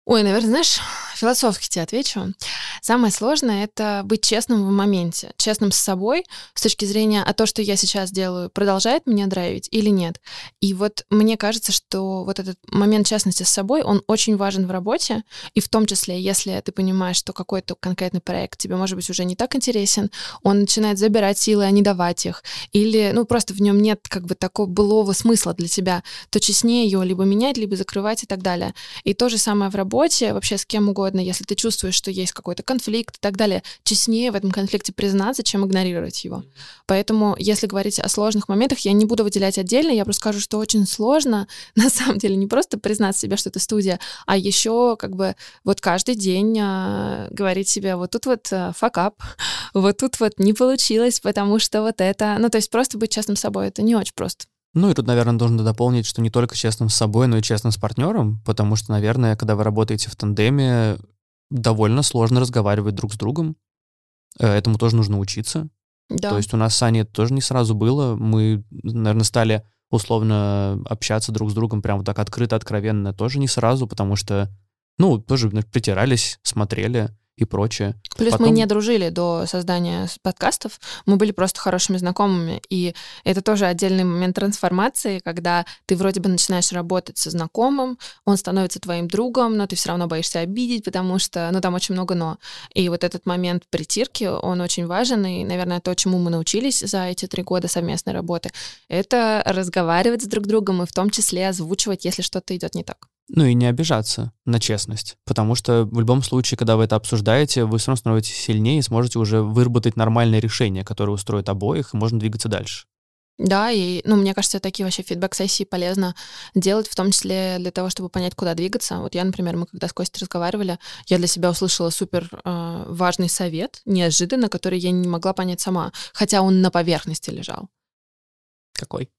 Ой, наверное, знаешь, философски тебе отвечу. Самое сложное — это быть честным в моменте, честным с собой с точки зрения, а то, что я сейчас делаю, продолжает меня драйвить или нет. И вот мне кажется, что вот этот момент честности с собой, он очень важен в работе, и в том числе, если ты понимаешь, что какой-то конкретный проект тебе, может быть, уже не так интересен, он начинает забирать силы, а не давать их, или, ну, просто в нем нет как бы такого былого смысла для тебя, то честнее его либо менять, либо закрывать и так далее. И то же самое в работе работе, вообще с кем угодно, если ты чувствуешь, что есть какой-то конфликт и так далее, честнее в этом конфликте признаться, чем игнорировать его. Поэтому, если говорить о сложных моментах, я не буду выделять отдельно, я просто скажу, что очень сложно, на самом деле, не просто признать себе, что это студия, а еще как бы вот каждый день э, говорить себе, вот тут вот факап, вот тут вот не получилось, потому что вот это, ну то есть просто быть честным с собой, это не очень просто. Ну и тут, наверное, нужно дополнить, что не только честным с собой, но и честным с партнером, потому что, наверное, когда вы работаете в тандеме, довольно сложно разговаривать друг с другом. Э, этому тоже нужно учиться. Да. То есть у нас с Аней это тоже не сразу было. Мы, наверное, стали условно общаться друг с другом прямо так открыто, откровенно тоже не сразу, потому что, ну, тоже притирались, смотрели и прочее. Плюс Потом... мы не дружили до создания подкастов, мы были просто хорошими знакомыми, и это тоже отдельный момент трансформации, когда ты вроде бы начинаешь работать со знакомым, он становится твоим другом, но ты все равно боишься обидеть, потому что, ну, там очень много «но». И вот этот момент притирки, он очень важен, и, наверное, то, чему мы научились за эти три года совместной работы, это разговаривать с друг другом и в том числе озвучивать, если что-то идет не так. Ну и не обижаться на честность, потому что в любом случае, когда вы это обсуждаете, вы все равно становитесь сильнее и сможете уже выработать нормальное решение, которое устроит обоих, и можно двигаться дальше. Да, и, ну, мне кажется, такие вообще фидбэк-сессии полезно делать, в том числе для того, чтобы понять, куда двигаться. Вот я, например, мы когда с Костей разговаривали, я для себя услышала супер э, важный совет, неожиданно, который я не могла понять сама, хотя он на поверхности лежал. Какой?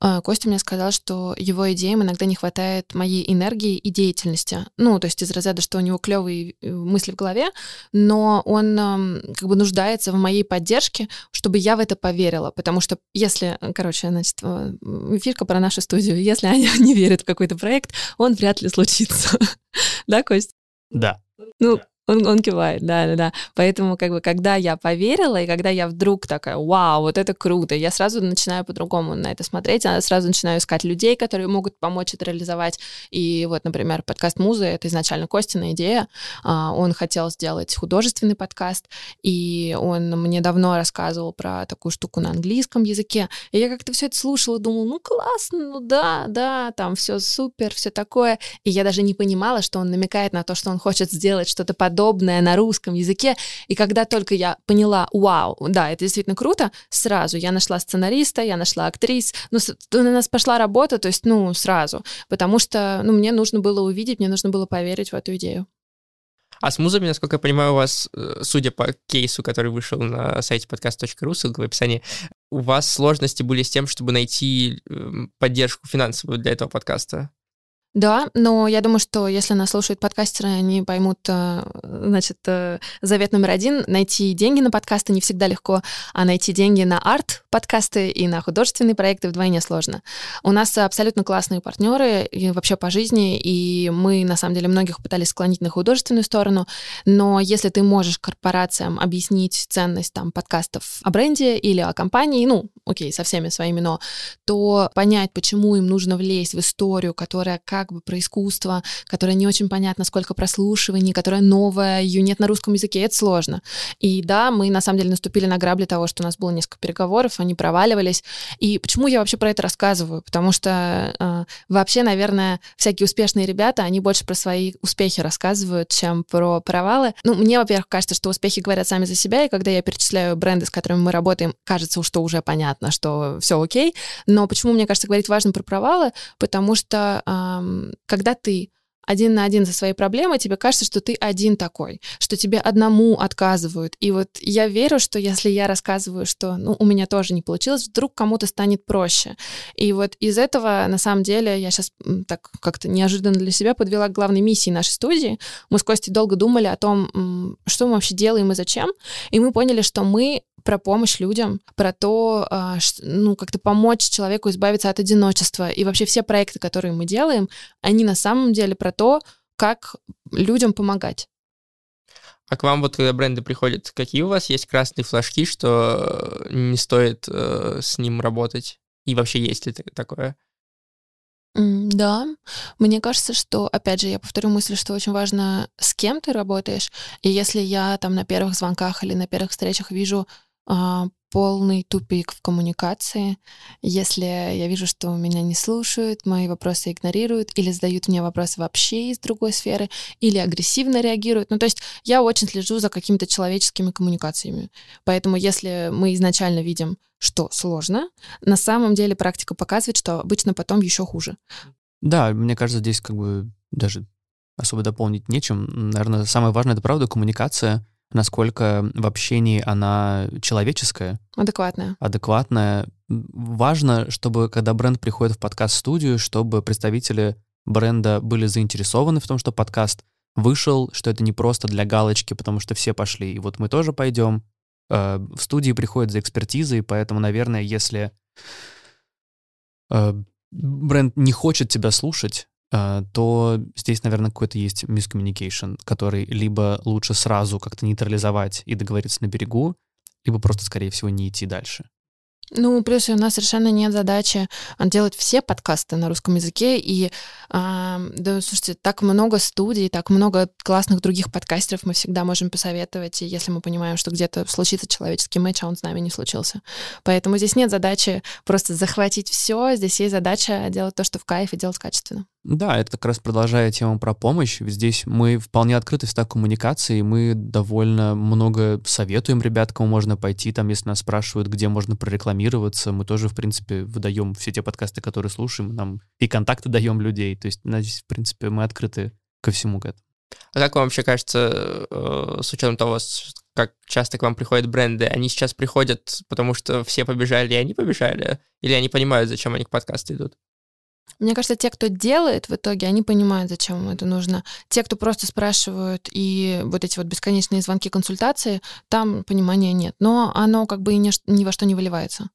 А, Костя мне сказал, что его идеям иногда не хватает моей энергии и деятельности. Ну, то есть из разряда, что у него клевые э, мысли в голове, но он как бы нуждается в моей поддержке, чтобы я в это поверила. Потому что если, короче, значит, э, фишка про нашу студию, если Аня не верит в какой-то проект, он вряд ли случится. Да, Кость? Да. Ну, он, он кивает, да, да, да. Поэтому, как бы, когда я поверила, и когда я вдруг такая, вау, вот это круто, я сразу начинаю по-другому на это смотреть, я сразу начинаю искать людей, которые могут помочь это реализовать. И вот, например, подкаст Музы, это изначально Костина идея. А, он хотел сделать художественный подкаст, и он мне давно рассказывал про такую штуку на английском языке. И я как-то все это слушала, думала, ну классно, ну да, да, там все супер, все такое. И я даже не понимала, что он намекает на то, что он хочет сделать что-то под подобное на русском языке. И когда только я поняла, вау, да, это действительно круто, сразу я нашла сценариста, я нашла актрис, ну, на нас пошла работа, то есть, ну, сразу, потому что, ну, мне нужно было увидеть, мне нужно было поверить в эту идею. А с музами, насколько я понимаю, у вас, э, судя по кейсу, который вышел на сайте podcast.ru, ссылка в описании, у вас сложности были с тем, чтобы найти эм, поддержку финансовую для этого подкаста? Да, но я думаю, что если нас слушают подкастеры, они поймут, э, значит, э, завет номер один — найти деньги на подкасты не всегда легко, а найти деньги на арт-подкасты и на художественные проекты вдвойне сложно. У нас абсолютно классные партнеры и вообще по жизни, и мы, на самом деле, многих пытались склонить на художественную сторону, но если ты можешь корпорациям объяснить ценность там подкастов о бренде или о компании, ну, окей, со всеми своими но, то понять, почему им нужно влезть в историю, которая как как бы про искусство, которое не очень понятно, сколько прослушиваний, которая новая, ее нет на русском языке, это сложно. И да, мы на самом деле наступили на грабли того, что у нас было несколько переговоров, они проваливались. И почему я вообще про это рассказываю? Потому что э, вообще, наверное, всякие успешные ребята, они больше про свои успехи рассказывают, чем про провалы. Ну, мне, во-первых, кажется, что успехи говорят сами за себя, и когда я перечисляю бренды, с которыми мы работаем, кажется, что уже понятно, что все окей. Но почему, мне кажется, говорить важно про провалы? Потому что эм, когда ты один на один за своей проблемой, тебе кажется, что ты один такой, что тебе одному отказывают. И вот я верю, что если я рассказываю, что ну, у меня тоже не получилось, вдруг кому-то станет проще. И вот из этого, на самом деле, я сейчас так как-то неожиданно для себя подвела к главной миссии нашей студии. Мы с Костей долго думали о том, что мы вообще делаем и зачем. И мы поняли, что мы про помощь людям, про то, а, ну, как-то помочь человеку избавиться от одиночества. И вообще все проекты, которые мы делаем, они на самом деле про то, как людям помогать. А к вам вот, когда бренды приходят, какие у вас есть красные флажки, что э, не стоит э, с ним работать? И вообще есть ли такое? Да, мне кажется, что, опять же, я повторю мысль, что очень важно, с кем ты работаешь. И если я там на первых звонках или на первых встречах вижу полный тупик в коммуникации. Если я вижу, что меня не слушают, мои вопросы игнорируют, или задают мне вопросы вообще из другой сферы, или агрессивно реагируют. Ну, то есть я очень слежу за какими-то человеческими коммуникациями. Поэтому если мы изначально видим, что сложно, на самом деле практика показывает, что обычно потом еще хуже. Да, мне кажется, здесь как бы даже особо дополнить нечем. Наверное, самое важное — это правда коммуникация, насколько в общении она человеческая. Адекватная. Адекватная. Важно, чтобы, когда бренд приходит в подкаст-студию, чтобы представители бренда были заинтересованы в том, что подкаст вышел, что это не просто для галочки, потому что все пошли, и вот мы тоже пойдем. Э, в студии приходят за экспертизой, поэтому, наверное, если э, бренд не хочет тебя слушать, то здесь, наверное, какой-то есть miscommunication, который либо лучше сразу как-то нейтрализовать и договориться на берегу, либо просто, скорее всего, не идти дальше. Ну, плюс у нас совершенно нет задачи а, делать все подкасты на русском языке. И, э, да, слушайте, так много студий, так много классных других подкастеров мы всегда можем посоветовать, и если мы понимаем, что где-то случится человеческий матч, а он с нами не случился. Поэтому здесь нет задачи просто захватить все, здесь есть задача делать то, что в кайф, и делать качественно. Да, это как раз продолжая тему про помощь. Здесь мы вполне открыты в коммуникации, мы довольно много советуем ребят, кому можно пойти, там, если нас спрашивают, где можно прорекламироваться, мы тоже, в принципе, выдаем все те подкасты, которые слушаем, нам и контакты даем людей, то есть, здесь, в принципе, мы открыты ко всему к этому. А как вам вообще кажется, э, с учетом того, как часто к вам приходят бренды, они сейчас приходят, потому что все побежали, и они побежали? Или они понимают, зачем они к подкасту идут? Мне кажется, те, кто делает в итоге, они понимают, зачем им это нужно. Те, кто просто спрашивают и вот эти вот бесконечные звонки, консультации, там понимания нет. Но оно как бы ни, во что не выливается.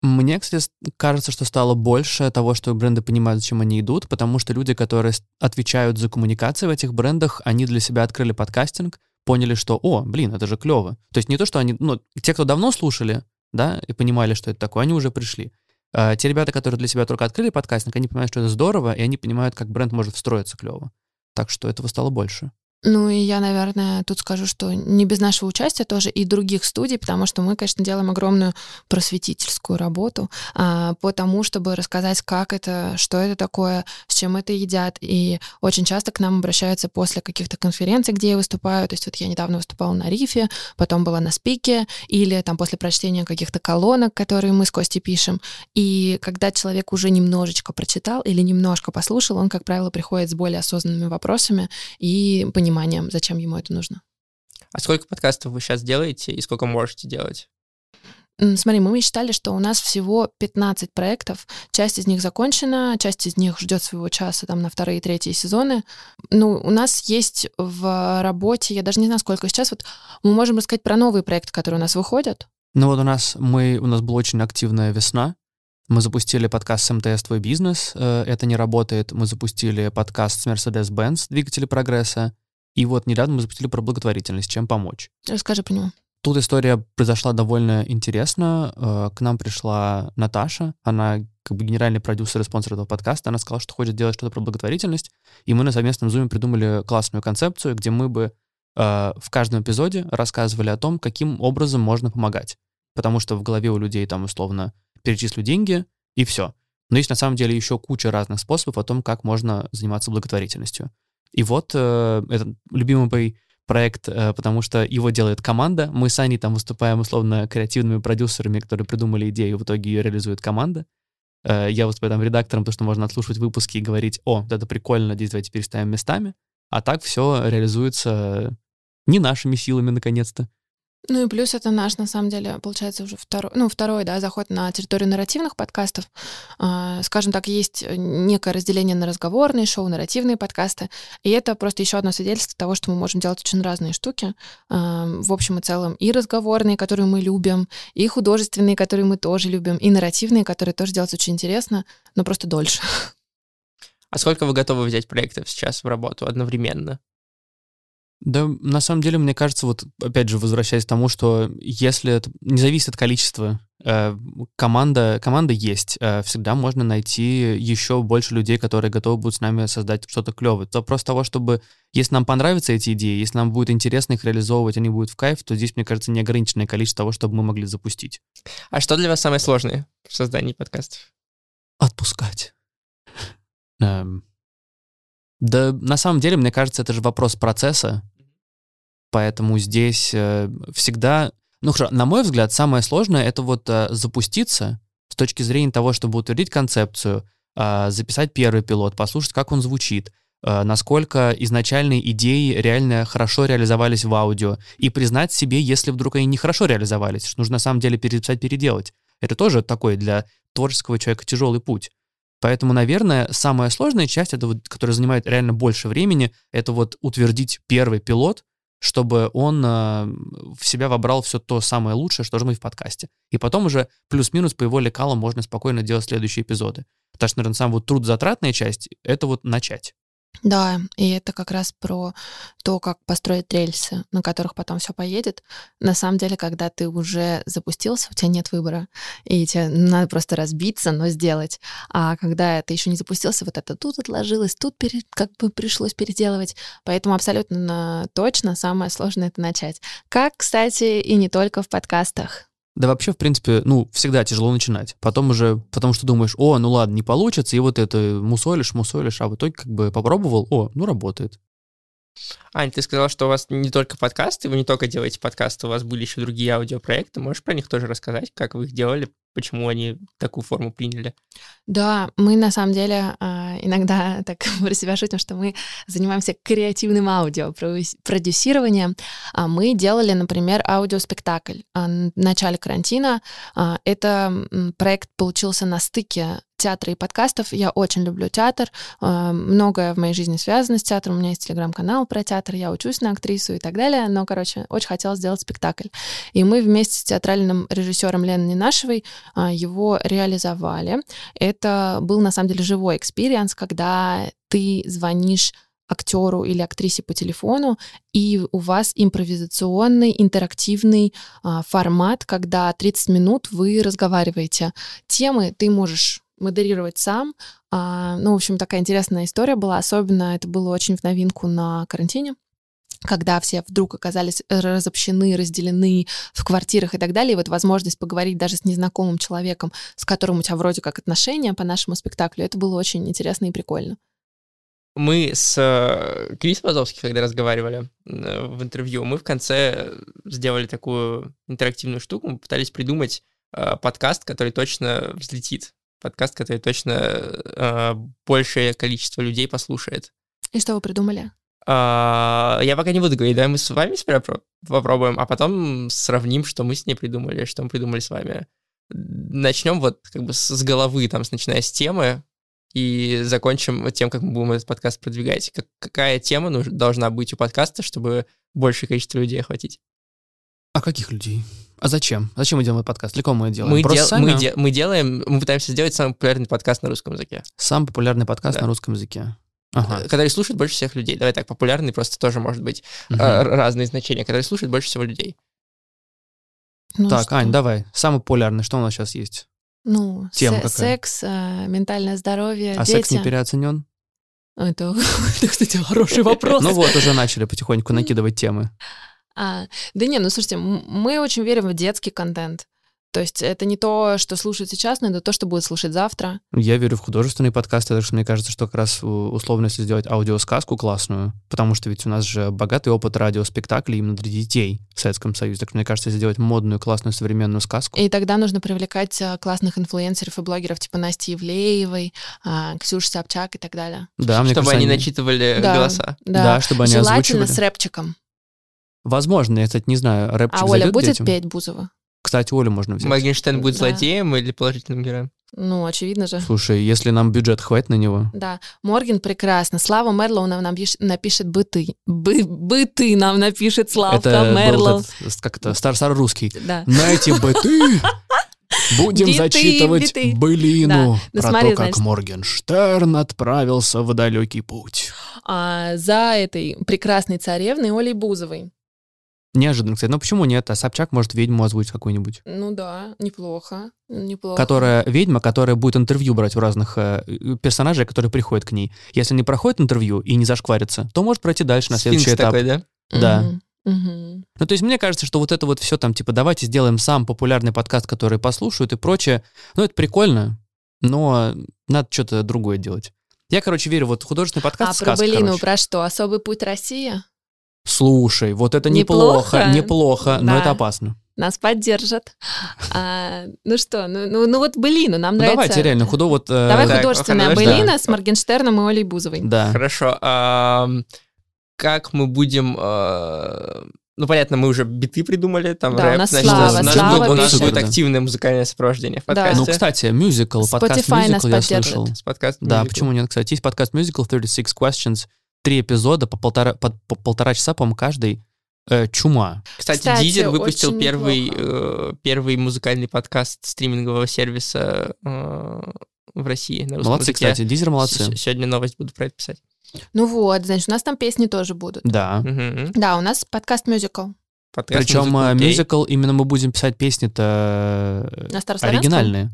Мне, кстати, кажется, что стало больше того, что бренды понимают, зачем они идут, потому что люди, которые отвечают за коммуникацию в этих брендах, они для себя открыли подкастинг, поняли, что, о, блин, это же клево. То есть не то, что они, ну, те, кто давно слушали, да, и понимали, что это такое, они уже пришли. А, те ребята, которые для себя только открыли подкастинг, они понимают, что это здорово, и они понимают, как бренд может встроиться клево. Так что этого стало больше. Ну и я, наверное, тут скажу, что не без нашего участия тоже и других студий, потому что мы, конечно, делаем огромную просветительскую работу а, по тому, чтобы рассказать, как это, что это такое, с чем это едят. И очень часто к нам обращаются после каких-то конференций, где я выступаю. То есть вот я недавно выступала на Рифе, потом была на Спике, или там после прочтения каких-то колонок, которые мы с Костей пишем. И когда человек уже немножечко прочитал или немножко послушал, он, как правило, приходит с более осознанными вопросами и понимает, пониманием, зачем ему это нужно. А сколько подкастов вы сейчас делаете и сколько можете делать? Смотри, мы считали, что у нас всего 15 проектов. Часть из них закончена, часть из них ждет своего часа там на вторые и третьи сезоны. Ну, у нас есть в работе, я даже не знаю, сколько сейчас, вот мы можем рассказать про новые проекты, которые у нас выходят. Ну вот у нас, мы, у нас была очень активная весна. Мы запустили подкаст с МТС «Твой бизнес». Э, это не работает. Мы запустили подкаст с Mercedes-Benz «Двигатели прогресса». И вот недавно мы запустили про благотворительность, чем помочь. Расскажи про него. Тут история произошла довольно интересно. Э, к нам пришла Наташа, она как бы генеральный продюсер и спонсор этого подкаста. Она сказала, что хочет делать что-то про благотворительность. И мы на совместном зуме придумали классную концепцию, где мы бы э, в каждом эпизоде рассказывали о том, каким образом можно помогать. Потому что в голове у людей там условно перечислю деньги и все. Но есть на самом деле еще куча разных способов о том, как можно заниматься благотворительностью. И вот э, этот любимый проект, э, потому что его делает команда. Мы с Аней там выступаем условно креативными продюсерами, которые придумали идею, в итоге ее реализует команда. Э, я выступаю там редактором, потому что можно отслушивать выпуски и говорить, о, это прикольно, здесь давайте переставим местами. А так все реализуется не нашими силами, наконец-то. Ну и плюс это наш, на самом деле, получается уже второй, ну, второй, да, заход на территорию нарративных подкастов. А, скажем так, есть некое разделение на разговорные шоу, нарративные подкасты. И это просто еще одно свидетельство того, что мы можем делать очень разные штуки. А, в общем и целом и разговорные, которые мы любим, и художественные, которые мы тоже любим, и нарративные, которые тоже делать очень интересно, но просто дольше. А сколько вы готовы взять проектов сейчас в работу одновременно? Да, на самом деле, мне кажется, вот опять же, возвращаясь к тому, что если это не зависит от количества, э, команда, команда есть, э, всегда можно найти еще больше людей, которые готовы будут с нами создать что-то клевое. Вопрос того, чтобы, если нам понравятся эти идеи, если нам будет интересно их реализовывать, они будут в кайф, то здесь, мне кажется, неограниченное количество того, чтобы мы могли запустить. А что для вас самое сложное в создании подкастов? Отпускать. Эм, да, на самом деле, мне кажется, это же вопрос процесса. Поэтому здесь э, всегда... Ну хорошо, на мой взгляд, самое сложное — это вот э, запуститься с точки зрения того, чтобы утвердить концепцию, э, записать первый пилот, послушать, как он звучит, э, насколько изначальные идеи реально хорошо реализовались в аудио, и признать себе, если вдруг они нехорошо реализовались, что нужно на самом деле переписать, переделать. Это тоже такой для творческого человека тяжелый путь. Поэтому, наверное, самая сложная часть, это вот, которая занимает реально больше времени, это вот утвердить первый пилот, чтобы он э, в себя вобрал все то самое лучшее, что должно быть в подкасте. И потом уже плюс-минус по его лекалам можно спокойно делать следующие эпизоды. Потому что, наверное, сам вот трудозатратная часть — это вот начать. Да, и это как раз про то, как построить рельсы, на которых потом все поедет. На самом деле, когда ты уже запустился, у тебя нет выбора, и тебе надо просто разбиться, но сделать. А когда ты еще не запустился, вот это тут отложилось, тут пере, как бы пришлось переделывать. Поэтому абсолютно точно самое сложное это начать. Как, кстати, и не только в подкастах. Да вообще, в принципе, ну, всегда тяжело начинать. Потом уже, потому что думаешь, о, ну ладно, не получится, и вот это мусолишь, мусолишь, а в итоге как бы попробовал, о, ну работает. Ань, ты сказал, что у вас не только подкасты, вы не только делаете подкасты, у вас были еще другие аудиопроекты. Можешь про них тоже рассказать, как вы их делали, почему они такую форму приняли? Да, мы на самом деле а, иногда так про себя шутим, что мы занимаемся креативным аудио, продюсированием. А мы делали, например, аудиоспектакль а, в начале карантина. Это проект получился на стыке театра и подкастов. Я очень люблю театр. Многое в моей жизни связано с театром. У меня есть телеграм-канал про театр, я учусь на актрису и так далее. Но, короче, очень хотела сделать спектакль. И мы вместе с театральным режиссером Леной Ненашевой а, его реализовали. Это был на самом деле живой experience, когда ты звонишь актеру или актрисе по телефону, и у вас импровизационный, интерактивный а, формат, когда 30 минут вы разговариваете. Темы ты можешь модерировать сам. А, ну, в общем, такая интересная история была. Особенно это было очень в новинку на карантине когда все вдруг оказались разобщены, разделены в квартирах и так далее, и вот возможность поговорить даже с незнакомым человеком, с которым у тебя вроде как отношения по нашему спектаклю, это было очень интересно и прикольно. Мы с э, Крис Вазовским, когда разговаривали э, в интервью, мы в конце сделали такую интерактивную штуку, мы пытались придумать э, подкаст, который точно взлетит, подкаст, который точно большее количество людей послушает. И что вы придумали? А, я пока не буду говорить, давай мы с вами сперва попробуем, а потом сравним, что мы с ней придумали, что мы придумали с вами. Начнем вот как бы с головы, там, начиная с темы, и закончим тем, как мы будем этот подкаст продвигать. Как, какая тема нуж, должна быть у подкаста, чтобы большее количество людей охватить? А каких людей? А зачем? Зачем мы делаем этот подкаст? Для кого мы делаем? Мы, дел, сами? мы, де, мы делаем, мы пытаемся сделать самый популярный подкаст на русском языке. Самый популярный подкаст да. на русском языке. Ага. Который слушает больше всех людей. Давай так, популярный просто тоже может быть угу. э, разные значения, который слушает больше всего людей. Ну, так, что? Ань, давай. Самый популярный, что у нас сейчас есть? Ну, Тема се- секс, э, ментальное здоровье, А дети. секс не переоценен? Это, это, кстати, хороший вопрос. Ну вот, уже начали потихоньку накидывать темы. А, да не, ну слушайте, мы очень верим в детский контент. То есть это не то, что слушают сейчас, но это то, что будет слушать завтра. Я верю в художественные подкасты, так что мне кажется, что как раз условно, если сделать аудиосказку классную, потому что ведь у нас же богатый опыт радиоспектаклей именно для детей в Советском Союзе. Так что мне кажется, если сделать модную, классную, современную сказку, И тогда нужно привлекать а, классных инфлюенсеров и блогеров типа Насти Ивлеевой, а, Ксюши Собчак и так далее. да, мне Чтобы кажется, они начитывали Да. голоса. Да, Да, чтобы они Желательно озвучивали. с рэпчиком. Возможно, я, кстати, не знаю, рэпчик А Оля будет детям? петь Бузова? Кстати, Олю можно взять. Моргенштерн будет Да. злодеем или положительным героем? Ну, очевидно же. Слушай, если нам бюджет хватит на него, Да, Морген прекрасно. Слава Мерлоу нам напиш- напишет быты. Бы- быты нам напишет Славка это был Мерлоу. как-то стар русский. Да. На эти быты будем Биты, зачитывать биты. былину Да. Ну, про смотри, то, как значит. Моргенштерн отправился в далекий путь. А за этой прекрасной царевной Олей Бузовой. Неожиданно, кстати. Но почему нет? А Собчак может ведьму озвучить какую-нибудь. Ну да, неплохо. Неплохо. Которая ведьма, которая будет интервью брать у разных э, персонажей, которые приходят к ней. Если не проходит интервью и не зашкварится, то может пройти дальше на следующий Сфинкс этап. такой, да? да. Мгм. Ну, то есть мне кажется, что вот это вот все там, типа, давайте сделаем сам популярный подкаст, который послушают и прочее. Ну, это прикольно, но надо что-то другое делать. Я, короче, верю, вот художественный подкаст А сказка, про былину, короче. про что? Особый путь России? Слушай, вот это неплохо, Неплохо? неплохо, но Да. это опасно. Нас поддержат. А, ну что, ну, ну, ну вот былину, нам Ну, нравится. давайте, реально, худо вот... э, Давай Так, художественная хорошо. былина Да. с Моргенштерном и Олей Бузовой. Да. Хорошо. ам, Как мы будем... э, Ну, понятно, мы уже биты придумали, там Да, у рэп, нас значит, Слава, у нас, Слава будет- у нас будет активное музыкальное сопровождение в Да. подкасте. Ну, кстати, мюзикл, подкаст Spotify мюзикл я слышал. С подкаст Да, почему нет? Кстати, есть подкаст мюзикл 36 Questions, три эпизода по полтора, по, по полтора часа, по-моему, каждый. Э, чума. Кстати, Кстати, Дизер выпустил первый, э, первый музыкальный подкаст стримингового сервиса э, в России на Молодцы, языке. кстати, Дизер молодцы. С- Сегодня новость буду про это писать. Ну вот, значит, у нас там песни тоже будут. Да. Мгм. Да, у нас. Подкаст Причем «Музыка э, окей». мюзикл, именно мы будем писать песни-то э, На оригинальные.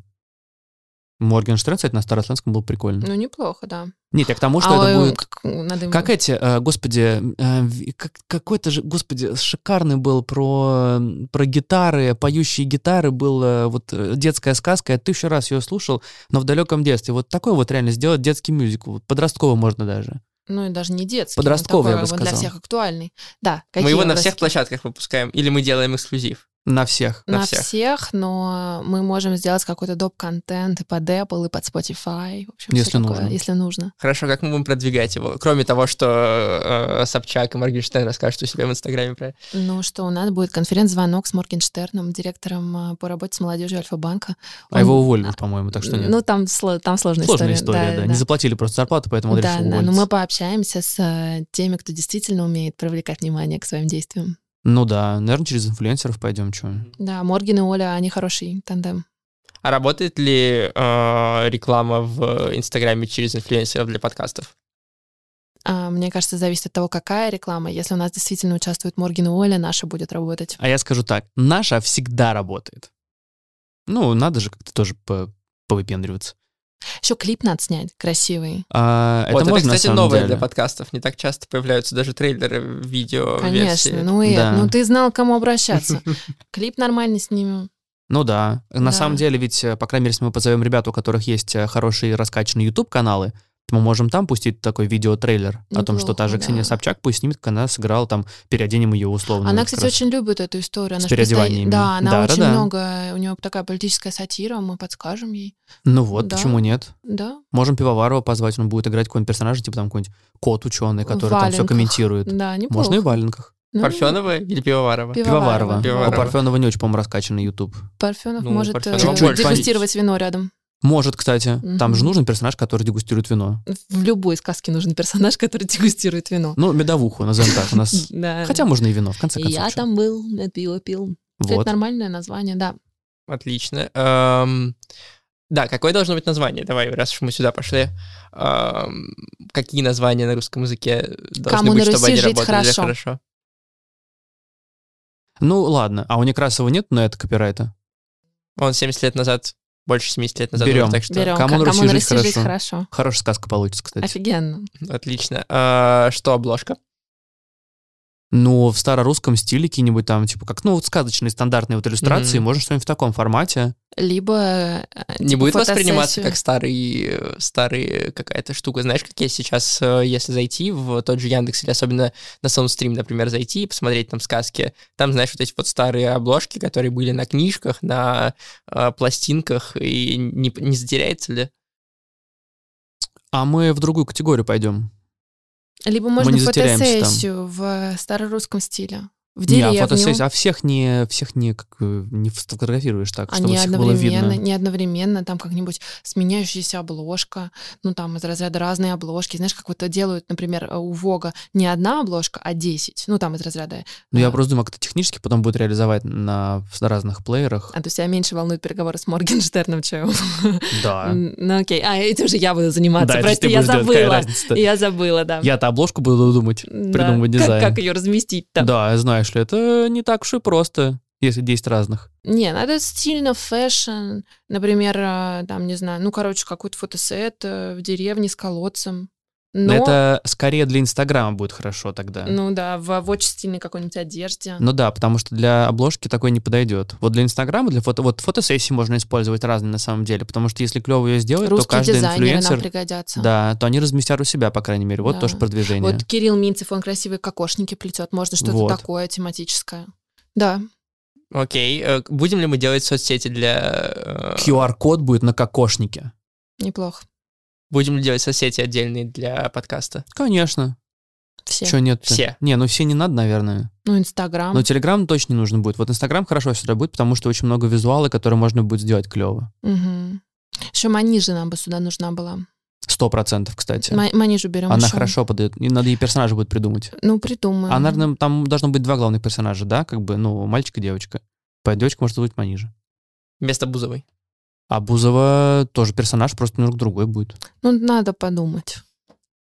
Моргенштерн, кстати, на старославянском был прикольно. Ну, неплохо, да. Нет, я к тому, что А, это ой, будет... как- надо Как эти, э, господи, э, как- какой-то же, господи, шикарный был про, про гитары, поющие гитары, был э, вот э, детская сказка, я тысячу раз ее слушал, но в далеком детстве. Вот такой вот реально сделать детский мюзикл, подростковый можно даже. Ну, и даже не детский. Подростковый, я такой бы вот Для сказал. всех актуальный. Да, Мы его на всех площадках выпускаем, или мы делаем эксклюзив. На всех. на На всех. всех. но мы можем сделать какой-то доп-контент и под Apple, и под Spotify. В общем, Если такое, нужно. Если нужно. Хорошо, как мы будем продвигать его? Кроме того, что э, Собчак и Моргенштерн расскажут у себя в Инстаграме про. Ну что, у нас будет конференц-звонок с Моргенштерном, директором а, по работе с молодежью Альфа-банка. А его Он- уволили, по-моему, так что нет. Ну, там, сло- там сложная, Сложная история, да. да. Не заплатили просто зарплату, поэтому он Да, решил да, но уволиться. мы пообщаемся с э, теми, кто действительно умеет привлекать внимание к своим действиям. Ну да, наверное, через инфлюенсеров пойдем, что. Да, Морген и Оля, они хороший тандем. А работает ли э, реклама в Инстаграме через инфлюенсеров для подкастов? А, мне кажется, зависит от того, какая реклама. Если у нас действительно участвует Морген и Оля, наша будет работать. А я скажу так, наша всегда работает. Ну, надо же как-то тоже по- повыпендриваться. Еще клип надо снять красивый. А, вот это можно, на кстати, новое деле. для подкастов. Не так часто появляются даже трейлеры видео Конечно. Ну, Эд, Да. ну ты знал, к кому обращаться. Клип нормальный снимем. Ну да. На Да. самом деле, ведь, э, по крайней мере, если мы позовем ребят, у которых есть э, хорошие раскачанные YouTube-каналы, мы можем там пустить такой видеотрейлер о том, что та же Неплохо, Ксения да. Собчак пусть снимет, как она сыграла там, переоденем ее условно. Она, кстати, раз. очень любит эту историю. Она С переодеваниями. Да, она Да, очень да, да. много... У нее такая политическая сатира, мы подскажем ей. Ну вот, Да. почему нет? Да, Можем Пивоварова позвать, он будет играть какой-нибудь персонажа, типа там какой-нибудь кот ученый, который там все комментирует. да, неплохо. Можно и в валенках. Ну, Парфенова или Пивоварова? Пив- Пивоварова. Пивоварова. У Парфенова не очень, по-моему, раскачанный YouTube. Парфенов Ну, может Парфенов э, может дегустировать вино рядом. Может, кстати. Там Мгм. же нужен персонаж, который дегустирует вино. В любой сказке нужен персонаж, который дегустирует вино. Ну, медовуху, назовем так. У нас... Хотя можно и вино, в конце концов. я там был, я пиво пил. Это Вот. нормальное название, да. Отлично. Да, какое должно быть название? Давай, раз уж мы сюда пошли. Какие названия на русском языке должны быть, чтобы они работали хорошо. хорошо? Ну, ладно. А у Некрасова нет на это копирайта? Он 70 лет назад, больше 70 лет назад, Берем. так что Берем. Кому на Руси жить хорошо. хорошо. Хорошая сказка получится, кстати. Офигенно. отлично. Э, Что обложка? Ну, в старорусском стиле какие-нибудь там, типа, как, ну, вот сказочные стандартные вот иллюстрации, Мгм. можно что-нибудь в таком формате. Либо э, Не типа будет восприниматься как старый, старый какая-то штука. Знаешь, как есть сейчас, э, если зайти в тот же Яндекс или особенно на Soundstream, например, зайти и посмотреть там сказки, там, знаешь, вот эти вот старые обложки, которые были на книжках, на э, пластинках, и не, не затеряется ли? А мы в другую категорию пойдем. Либо можно затеряемся там. фотосессию в старорусском стиле. В Не, а деревню. фотосессия, а всех не, всех не, как, э, не фотографируешь так, чтобы Они всех было видно. не одновременно, там как-нибудь сменяющаяся обложка, ну там из разряда разные обложки. Знаешь, как вот делают, например, у Вога не одна обложка, а 10. Ну там из разряда. Ну, я э, просто думаю, как это технически потом будет реализовать на в разных плеерах. А то есть тебя меньше волнуют переговоры с Моргенштерном, чем... Да. Ну окей, а этим же я буду заниматься. Да, Прости, я забыла. Я забыла, да. Я-то обложку буду думать, придумывать дизайн. Как ее разместить там? Да, знаешь ли, это не так уж и просто, если 10 разных. Не, надо стильно, fashion, например, э, там, не знаю, ну, короче, какой-то фотосет э, в деревне с колодцем. Но, Это скорее для Инстаграма будет хорошо тогда. ну да, в, в очень стильной какой-нибудь одежде. Ну да, потому что для обложки такой не подойдет. Вот для Инстаграма, для фото, вот фотосессии можно использовать разные на самом деле, потому что если клево ее сделать, то Русские каждый дизайнеры нам инфлюенсер, пригодятся. да, то они разместят у себя, по крайней мере. Вот Да. тоже продвижение. Вот Кирилл Минцев, он красивые кокошники плетет, можно что-то Вот. такое тематическое. Да, Окей, э, будем ли мы делать соцсети для... э, QR-код будет на кокошнике. неплохо. Будем ли делать соцсети отдельные для подкаста? Конечно. Все. Что нет Все. Не, ну все не надо, наверное. Ну, Инстаграм. Но Телеграм точно не нужно будет. Вот Инстаграм хорошо сюда будет, потому что очень много визуала, которые можно будет сделать клево. Еще Манижа нам бы сюда нужна была. Сто процентов, кстати. Ма- Манижу берем Она ещё. хорошо подает. И надо ей персонажа будет придумать. Ну, придумаем. А, наверное, там должно быть два главных персонажа, да? Как бы, ну, мальчик и девочка. По девочка может быть Манижа. Вместо Бузовой. А Бузова тоже персонаж, просто немного другой будет. Ну, надо подумать.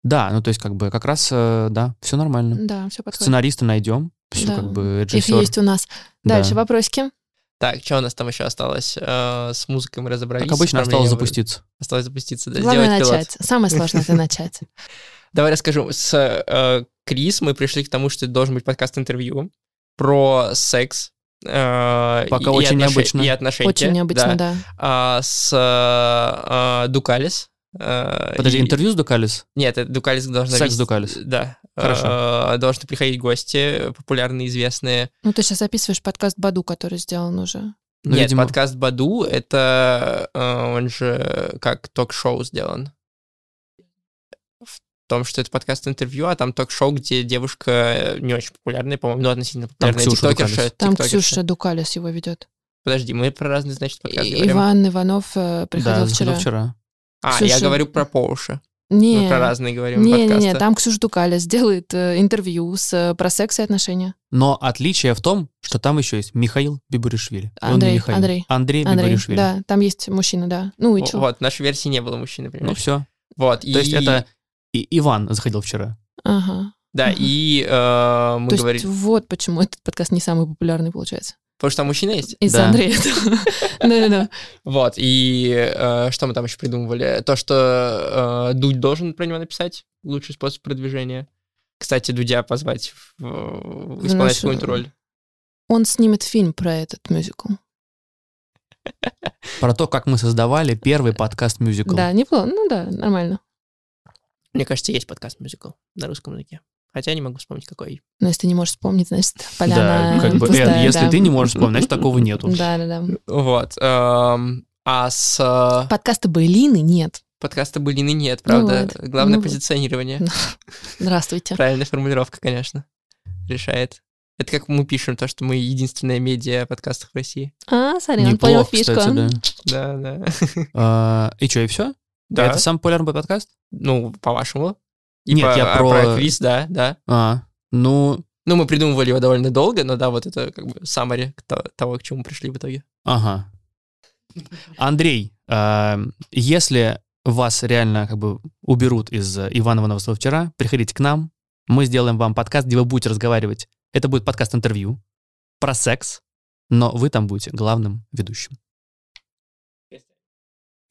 Да, ну то есть как бы как раз, э, да, все нормально. Да, все подходит. Сценариста найдем, все Да. как бы Их режиссер. есть у нас. Да. Дальше вопросики. Так, что у нас там еще осталось? Э, с музыкой мы разобрались. Как обычно осталось запуститься. Осталось запуститься, да, Главное сделать пилот. начать. Самое сложное это начать. Давай расскажу. С э, Крис мы пришли к тому, что это должен быть подкаст-интервью про секс. Э, Пока и- очень отнош- необычно. И отношения. Очень необычно, да. А, с э, Дукалис. э, Подожди, и- интервью с Дукалис? Нет, это Дукалис должна Секс вести- Дукалис. Да. Хорошо. Должны приходить гости, популярные, известные. Ну, ты сейчас описываешь подкаст Баду, который сделан уже. Ну, Нет, видимо- подкаст Баду, это он же как ток-шоу сделан. В том, что это подкаст-интервью, а там ток-шоу, где девушка э, не очень популярная, по-моему, ну, относительно популярная Ксюша тиктокерша. Дукалис. Там тиктокерша. Ксюша Дукалис его ведет. Подожди, мы про разные, значит, подкасты И- говорим. Иван Иванов э, приходил да, вчера. вчера. А, Ксюша- я говорю про Поуша. Не, Мы про разные говорим не, не, подкасты. не, там Ксюша Дукалис делает э, интервью с, э, про секс и отношения. Но отличие в том, что там еще есть Михаил Бибуришвили. Не Андрей, Михаил. Андрей. Андрей Андрей, Бибуришвили. да, там есть мужчина, да. Ну и что? Вот, в нашей версии не было мужчины, Ну понимаешь? все. Вот, То есть это и Иван заходил вчера. Ага. Да, Ага. и э, мы То есть говорили... вот почему этот подкаст не самый популярный получается. Потому что там мужчина есть? Из-за Да. Андрея. Да-да-да. Вот, и э, что мы там еще придумывали? То, что э, Дудь должен про него написать, лучший способ продвижения. Кстати, Дудя позвать исполнять какую-нибудь роль. Он снимет фильм про этот мюзикл. Про то, как мы создавали первый подкаст-мюзикл. Да, неплохо. Ну да, нормально. Мне кажется, есть подкаст-мюзикл на русском языке. Хотя не могу вспомнить, какой. Но если ты не можешь вспомнить, значит, Да, поляна как бы, пустая, Эд, если да. ты не можешь вспомнить, значит, такого нету. Да-да-да. Вот. эм, а с э, Подкаста Байлины нет. подкаста Былины нет, правда? вот. Главное Ну вот. позиционирование. Здравствуйте. Правильная формулировка, конечно, решает. Это как мы пишем то, что мы единственная медиа о подкастах в России. А, сорян, понял Неплохо, фишку. кстати, да. Да, да. А, И что, и все? Да. Это самый популярный подкаст? Ну, по-вашему. И Нет, по- я а про- квиз, да, да. А, ну, Ну, мы придумывали его довольно долго, но да, вот это как бы то- того, к чему мы пришли в итоге. ага. Андрей, а, если вас реально как бы уберут из э, Иванова Новостного вчера, приходите к нам, мы сделаем вам подкаст, где вы будете разговаривать. Это будет подкаст-интервью про секс, но вы там будете главным ведущим.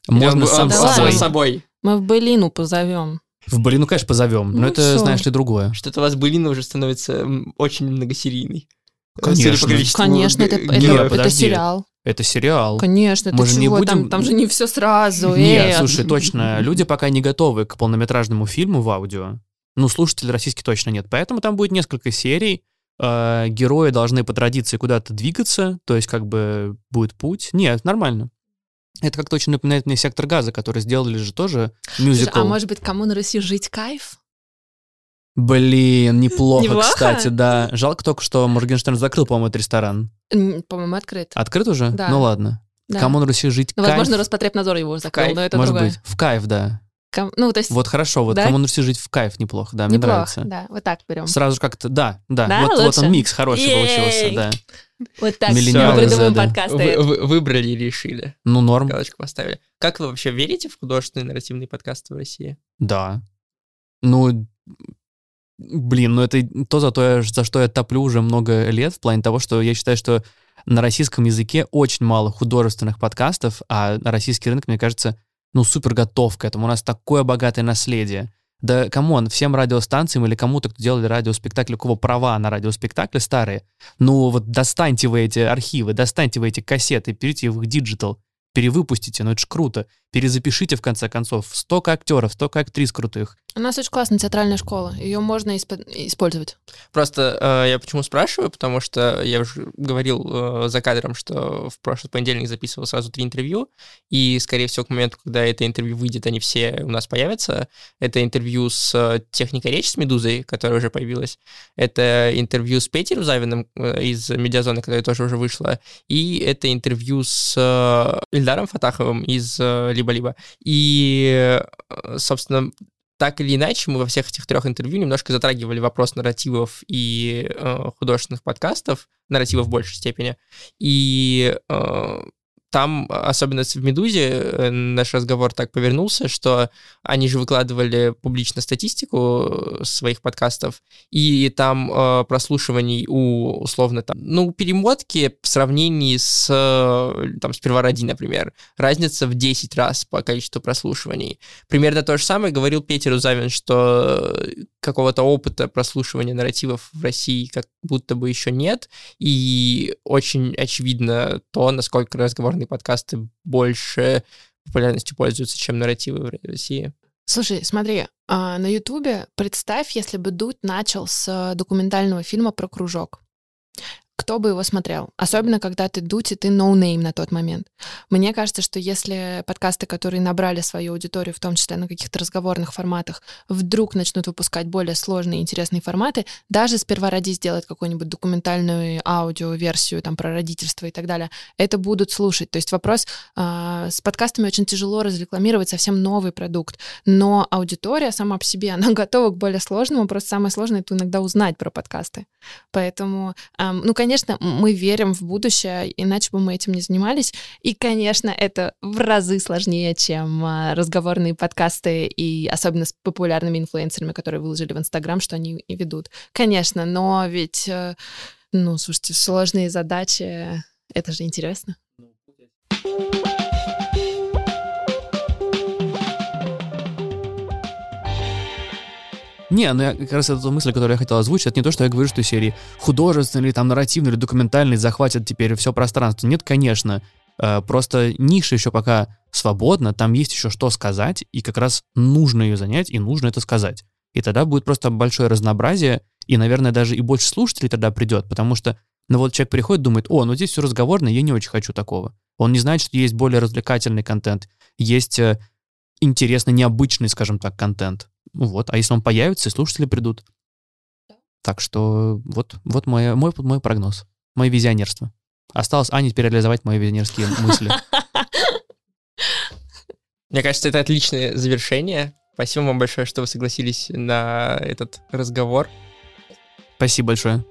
Можно он- сам Да собой. ладно. собой. Мы в Байлину позовем. В Былину, конечно, позовем, но Ну это, всё. знаешь ли, другое. Что-то у вас Былина уже становится очень многосерийный. Конечно. Судя по количеству Конечно, это, это, Не, героев. это подожди. сериал. Это сериал. Конечно, это Мы же не чего? Там, будем- там же не все сразу. Нет, э. слушай, точно, люди пока не готовы к полнометражному фильму в аудио. Ну, слушателей российских точно нет. Поэтому там будет несколько серий. э, Герои должны по традиции куда-то двигаться, то есть как бы будет путь. Нет, нормально. Это как-то очень напоминает мне «Сектор газа», который сделали же тоже Слушай, мюзикл. А может быть, кому на Руси жить кайф? Блин, неплохо, Неплохо? кстати, да. Жалко только, что Моргенштерн закрыл, по-моему, этот ресторан. По-моему, открыт. Открыт уже? Да. Ну ладно. Да. Кому на Руси жить Ну, кайф? возможно, Роспотребнадзор его закрыл, кайф, но это Может другое. быть, в кайф, да. Ком- Ну, то есть Вот хорошо, вот Да? кому на Руси жить в кайф неплохо, да, мне неплохо, нравится. да, вот так берем. Сразу же как-то, да, да, Да, вот, вот он микс хороший Ей! получился, да. Вот так Миллениалы мы придумываем подкасты. Вы, вы- выбрали и решили. Ну, норм, Галочку поставили. Как вы вообще верите в художественные нарративные подкасты в России? да. Ну, блин, ну это то, за, то, я- за что я топлю уже много лет, в плане того, что я считаю, что на российском языке очень мало художественных подкастов, а российский рынок, мне кажется, ну, супер готов к этому. У нас такое богатое наследие. Да, come on, всем радиостанциям или кому-то, кто делали радиоспектакли, у кого права на радиоспектакли старые, ну вот достаньте вы эти архивы, достаньте вы эти кассеты, переведите их в digital, перевыпустите, ну это ж круто. Перезапишите, в конце концов, столько актеров, столько актрис крутых. У нас очень классная театральная школа. Ее можно испо- использовать. Просто э, я почему спрашиваю, потому что я уже говорил э, за кадром, что в прошлый понедельник записывал сразу три интервью, и, скорее всего, к моменту, когда это интервью выйдет, они все у нас появятся. Это интервью с э, техникой речи с Медузой, которая уже появилась. Это интервью с Петей Рузавиным э, из Медиазоны, которая тоже уже вышла. И это интервью с э, Ильдаром Фатаховым из э, Либо-Либо. И, э, собственно, так или иначе, мы во всех этих трех интервью немножко затрагивали вопрос нарративов и э, художественных подкастов, нарративов в большей степени. И э, там, особенно в «Медузе», э, наш разговор так повернулся, что они же выкладывали публично статистику э, своих подкастов, и там э, прослушиваний у, условно, там, ну, перемотки в сравнении с, э, там, с «Сперва ради», например, разница в 10 раз по количеству прослушиваний. Примерно то же самое говорил Петя Рузавин, что какого-то опыта прослушивания нарративов в России как будто бы еще нет, и очень очевидно то, насколько разговорные подкасты больше популярностью пользуются, чем нарративы в России. Слушай, смотри, а, на Ютубе представь, если бы Дудь начал с э, документального фильма про кружок. Кто бы его смотрел? Особенно, когда ты Дудь, и ты no name на тот момент. Мне кажется, что если подкасты, которые набрали свою аудиторию, в том числе на каких-то разговорных форматах, вдруг начнут выпускать более сложные и интересные форматы, даже сперва ради сделать какую-нибудь документальную аудиоверсию там про родительство и так далее, это будут слушать. То есть вопрос, а, с подкастами очень тяжело разрекламировать совсем новый продукт, но аудитория сама по себе, она готова к более сложному, просто самое сложное — это иногда узнать про подкасты. Поэтому, ам, ну, конечно, мы верим в будущее, иначе бы мы этим не занимались. И, конечно, это в разы сложнее, чем а, разговорные подкасты, и особенно с популярными инфлюенсерами, которые выложили в Инстаграм, что они и ведут. Конечно, но ведь, э, ну, слушайте, сложные задачи, это же интересно. Не, ну я, как раз эту мысль, которую я хотел озвучить, это не то, что я говорю, что серии художественный, или там нарративный, или документальный захватит теперь все пространство. Нет, конечно. Э, Просто ниша еще пока свободна, там есть еще что сказать, и как раз нужно ее занять, и нужно это сказать. И тогда будет просто большое разнообразие, и, наверное, даже и больше слушателей тогда придет, потому что, ну вот человек приходит, думает, о, ну здесь все разговорное, я не очень хочу такого. Он не знает, что есть более развлекательный контент, есть э, интересный, необычный, скажем так, контент. Ну вот, а если он появится, и слушатели придут. Так что вот, вот мой, мой, мой прогноз, мое визионерство. Осталось Ане теперь реализовать мои визионерские мысли. Мне кажется, это отличное завершение. Спасибо вам большое, что вы согласились на этот разговор. Спасибо большое.